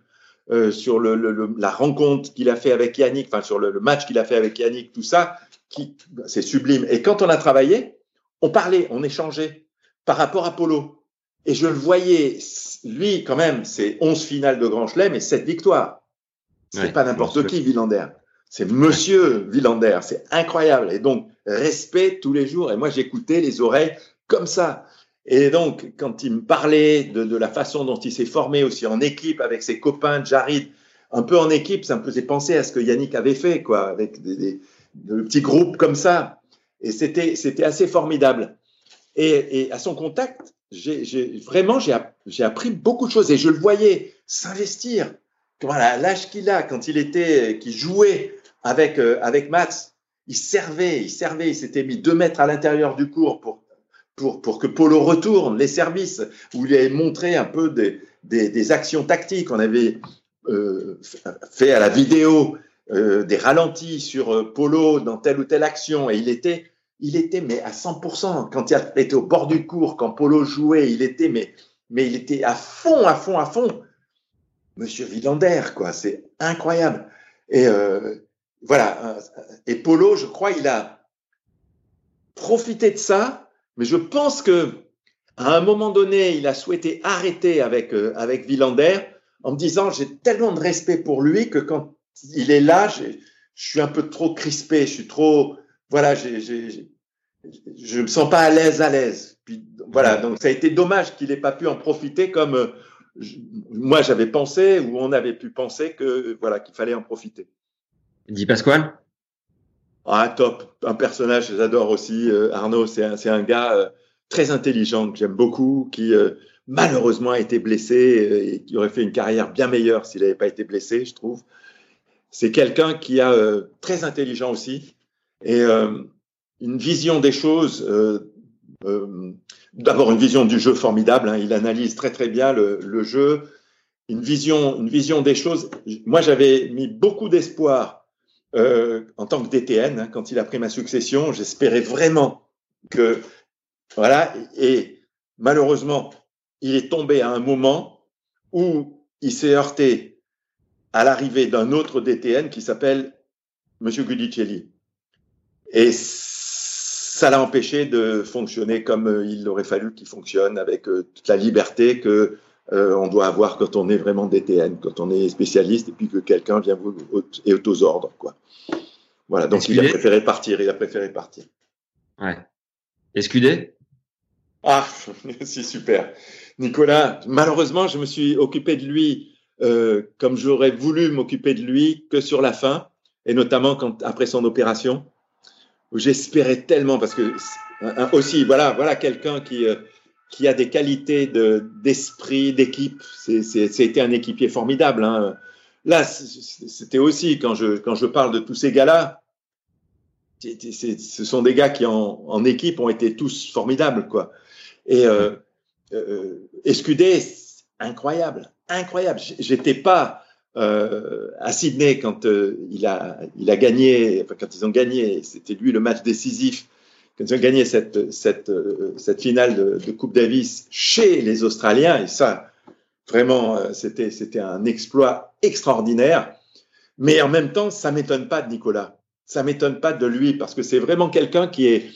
S12: euh, sur le, le, la rencontre qu'il a fait avec Yannick, enfin sur le, match qu'il a fait avec Yannick, tout ça, qui c'est sublime. Et quand on a travaillé, on parlait, on échangeait par rapport à Polo. Et je le voyais, lui, quand même, c'est 11 finales de Grand Chelem et 7 victoires. C'est
S11: Ouais,
S12: pas n'importe qui, Villander. C'est monsieur Villander. C'est incroyable. Et donc, respect tous les jours. Et moi, j'écoutais les oreilles comme ça. Et donc, quand il me parlait de, la façon dont il s'est formé aussi en équipe avec ses copains, Jarid, un peu en équipe, ça me faisait penser à ce que Yannick avait fait, quoi, avec des, des, de petits groupes comme ça. Et c'était, c'était assez formidable. Et, à son contact, j'ai, vraiment, j'ai, j'ai appris beaucoup de choses et je le voyais s'investir. Voilà, l'âge qu'il a, quand il était, qu'il jouait avec, euh, avec Mats, il servait, il servait, il s'était mis deux mètres à l'intérieur du cours pour, pour, pour que Polo retourne les services, où il avait montré un peu des, des, actions tactiques. On avait euh, fait à la vidéo euh, des ralentis sur Polo dans telle ou telle action et il était, il était mais à 100%. Quand il était au bord du cours, quand Polo jouait, il était mais, mais il était à fond, à fond, à fond. Monsieur Villander, quoi, c'est incroyable. Et voilà. Et Polo, je crois, il a profité de ça, mais je pense que à un moment donné, il a souhaité arrêter avec euh, avec Villander en me disant j'ai tellement de respect pour lui que quand il est là, je suis un peu trop crispé, je suis trop voilà, je me sens pas à l'aise à l'aise. Puis voilà, donc ça a été dommage qu'il ait pas pu en profiter comme euh, je- moi j'avais pensé ou on avait pu penser que voilà qu'il fallait en profiter.
S11: Di Pasquale?
S12: Ah, top. Un personnage que j'adore aussi. euh, Arnaud, c'est un, un gars euh, très intelligent que j'aime beaucoup, qui euh, malheureusement a été blessé et qui aurait fait une carrière bien meilleure s'il n'avait pas été blessé, je trouve. C'est quelqu'un qui a très intelligent aussi et une vision des choses. D'abord une vision du jeu formidable. hein. il analyse très très bien le, le jeu. Une vision, une vision des choses. Moi, j'avais mis beaucoup d'espoir euh, en tant que DTN, hein, quand il a pris ma succession, j'espérais vraiment que voilà. Et malheureusement, il est tombé à un moment où il s'est heurté à l'arrivée d'un autre DTN qui s'appelle Monsieur Gudicelli. Et ça l'a empêché de fonctionner comme euh, il aurait fallu qu'il fonctionne, avec euh, toute la liberté que euh, on doit avoir quand on est vraiment DTN, quand on est spécialiste, et puis que quelqu'un vient vous et est aux ordres, quoi. Voilà, donc il a préféré partir, il a préféré partir.
S11: Ouais. Escudé
S12: Ah, c'est super. Nicolas, malheureusement, je me suis occupé de lui euh, comme j'aurais voulu m'occuper de lui que sur la fin, et notamment quand après son opération, où j'espérais tellement parce que aussi, voilà, voilà quelqu'un qui euh, qui a des qualités de d'esprit, d'équipe. C'était un équipier formidable. Hein. Là, c'était aussi quand je quand je parle de tous ces gars-là, ce sont des gars qui en, en équipe ont été tous formidables, quoi. Et euh, euh, incroyable, incroyable. J'étais pas euh, à Sydney quand euh, il a il a gagné, enfin quand ils ont gagné, c'était lui le match décisif. Ont gagné cette cette euh, cette finale de, Coupe Davis chez les Australiens, et ça vraiment euh, c'était c'était un exploit extraordinaire. Mais en même temps, ça m'étonne pas de Nicolas. Ça m'étonne pas de lui parce que c'est vraiment quelqu'un qui est,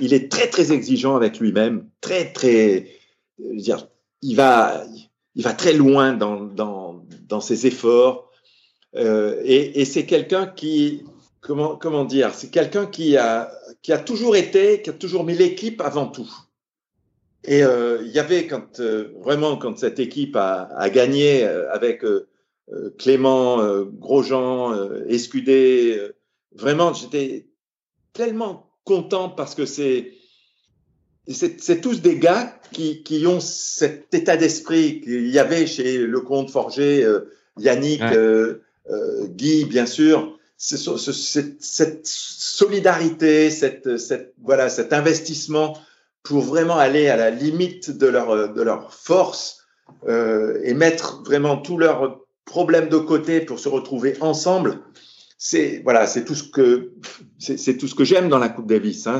S12: il est très très exigeant avec lui-même, très très, je veux dire, il va, il va très loin dans dans dans ses efforts Euh, et, et c'est quelqu'un qui, comment comment dire, c'est quelqu'un qui a qui a toujours été, qui a toujours mis l'équipe avant tout. Et euh, il y avait quand euh, vraiment quand cette équipe a, a gagné euh, avec euh, euh, Clément, euh, Grosjean, euh, Escudé, euh, vraiment j'étais tellement content parce que c'est c'est tous des gars qui, qui ont cet état d'esprit qu'il y avait chez Lecomte Forger, euh, Yannick,
S11: Ouais.
S12: euh, euh, Guy, bien sûr. Cette, solidarité, cette, voilà, cet investissement pour vraiment aller à la limite de leur, de leur force euh, et mettre vraiment tous leurs problèmes de côté pour se retrouver ensemble. c'est voilà, tout ce que ce que j'aime dans la Coupe Davis. Hein.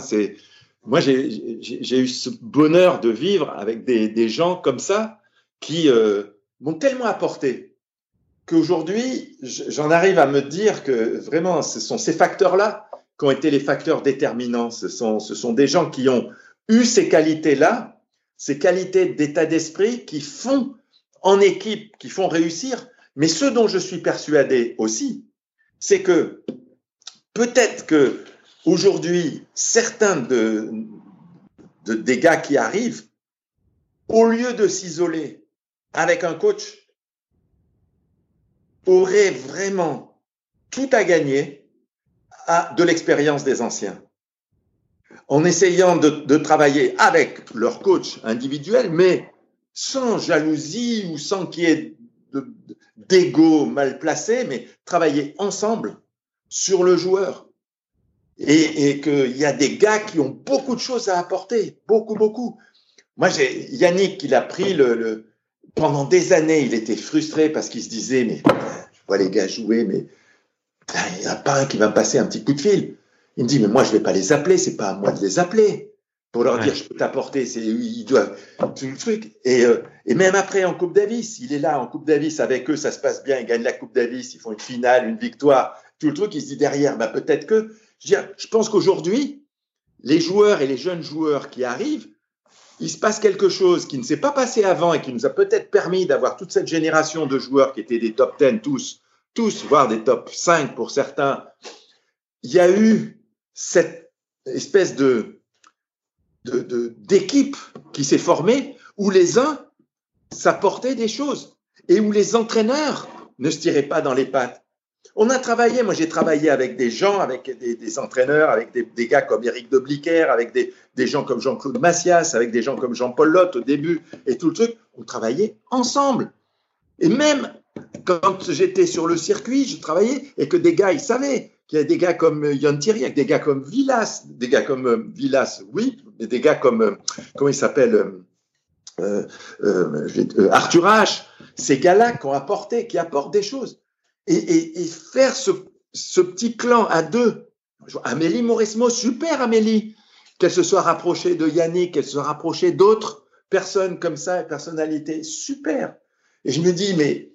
S12: Moi j'ai eu ce bonheur de vivre avec des, des gens comme ça qui euh, m'ont tellement apporté qu'aujourd'hui j'en arrive à me dire que vraiment ce sont ces facteurs-là qui ont été les facteurs déterminants. Ce sont des gens qui ont eu ces qualités-là, ces qualités d'état d'esprit qui font en équipe, qui font réussir. Mais ce dont je suis persuadé aussi, c'est que peut-être que aujourd'hui, certains de, de, des gars qui arrivent, au lieu de s'isoler avec un coach, auraient vraiment tout à gagner à de l'expérience des anciens. En essayant de, travailler avec leur coach individuel, mais sans jalousie ou sans qu'il y ait d'ego mal placé, mais travailler ensemble sur le joueur. Et, et qu'il y a des gars qui ont beaucoup de choses à apporter, beaucoup, beaucoup. Moi, j'ai Yannick, il a pris le, le, Pendant des années, il était frustré parce qu'il se disait, mais je vois les gars jouer, mais il n'y en a pas un qui va me passer un petit coup de fil. Il me dit, mais moi, je vais pas les appeler, c'est pas à moi de les appeler pour leur dire je peux t'apporter, c'est ils doivent tout le truc. Et, euh, et même après en Coupe Davis, il est là en Coupe Davis avec eux, ça se passe bien, ils gagnent la Coupe Davis, ils font une finale, une victoire, tout le truc. Il se dit derrière, bah peut-être que. Je, je pense qu'aujourd'hui, les joueurs et les jeunes joueurs qui arrivent, il se passe quelque chose qui ne s'est pas passé avant et qui nous a peut-être permis d'avoir toute cette génération de joueurs qui étaient des top 10 tous, tous, voire des top 5 pour certains. Il y a eu cette espèce de d'équipe qui s'est formée où les uns s'apportaient des choses et où les entraîneurs ne se tiraient pas dans les pattes. On a travaillé, moi j'ai travaillé avec des gens, avec des, entraîneurs, avec des, gars comme Eric de avec des, gens comme Jean-Claude Massias, avec des gens comme Jean-Paul Lotte au début et tout le truc. On travaillait ensemble. Et même quand j'étais sur le circuit, je travaillais et que des gars, ils savaient qu'il y a des gars comme Yann Thierry, des gars comme Villas, des gars comme euh, Villas, oui, mais des gars comme, euh, comment il s'appelle, euh, euh, euh, Arthur H, ces gars-là qui ont apporté, qui apportent des choses. Et, faire ce, petit clan à deux, Amélie Mauresmo, super Amélie, qu'elle se soit rapprochée de Yannick, qu'elle se soit rapprochée d'autres personnes comme ça, personnalités, super. Et je me dis, mais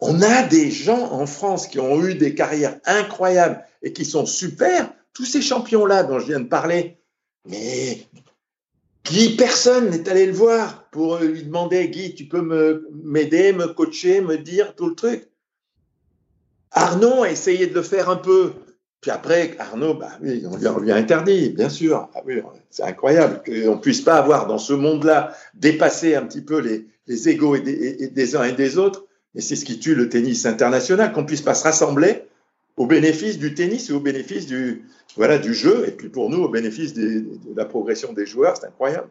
S12: on a des gens en France qui ont eu des carrières incroyables et qui sont super. Tous ces champions-là dont je viens de parler, mais Guy, personne n'est allé le voir pour lui demander, Guy, tu peux m'aider, me coacher, me dire tout le truc. Arnaud a essayé de le faire un peu. Puis après, Arnaud, bah oui, on lui, a interdit, bien sûr. Ah oui, c'est incroyable qu'on ne puisse pas avoir dans ce monde-là dépassé un petit peu les, les égaux des, des uns et des autres. Et c'est ce qui tue le tennis international, qu'on puisse pas se rassembler au bénéfice du tennis et au bénéfice du, voilà, du jeu, et puis pour nous, au bénéfice de la progression des joueurs, c'est incroyable.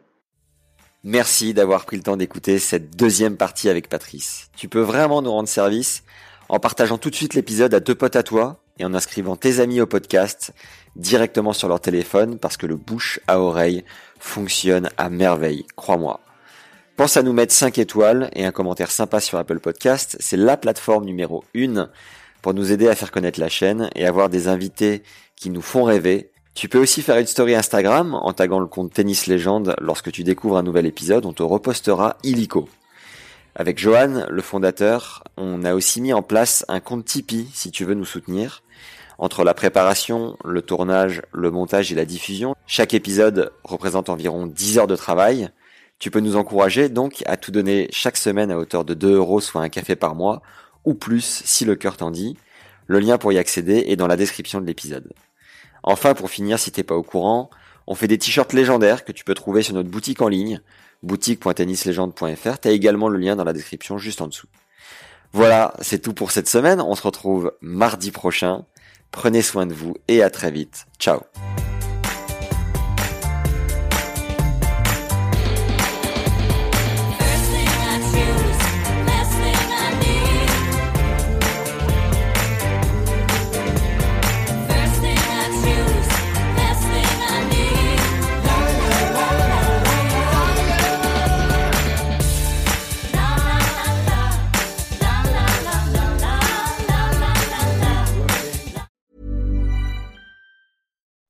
S10: Merci d'avoir pris le temps d'écouter cette deuxième partie avec Patrice. Tu peux vraiment nous rendre service en partageant tout de suite l'épisode à deux potes à toi et en inscrivant tes amis au podcast directement sur leur téléphone parce que le bouche à oreille fonctionne à merveille, crois-moi. Pense à nous mettre 5 étoiles et un commentaire sympa sur Apple Podcast, c'est la plateforme numéro 1 pour nous aider à faire connaître la chaîne et avoir des invités qui nous font rêver. Tu peux aussi faire une story Instagram en taguant le compte Tennis Légende lorsque tu découvres un nouvel épisode, on te repostera illico. Avec Johan, le fondateur, on a aussi mis en place un compte Tipeee si tu veux nous soutenir. Entre la préparation, le tournage, le montage et la diffusion, chaque épisode représente environ 10 heures de travail. Tu peux nous encourager donc à tout donner chaque semaine à hauteur de 2 euros, soit un café par mois, ou plus si le cœur t'en dit. Le lien pour y accéder est dans la description de l'épisode. Enfin, pour finir, si t'es pas au courant, on fait des t-shirts légendaires que tu peux trouver sur notre boutique en ligne, boutique.tennislegende.fr. T'as également le lien dans la description juste en dessous. Voilà, c'est tout pour cette semaine. On se retrouve mardi prochain. Prenez soin de vous et à très vite. Ciao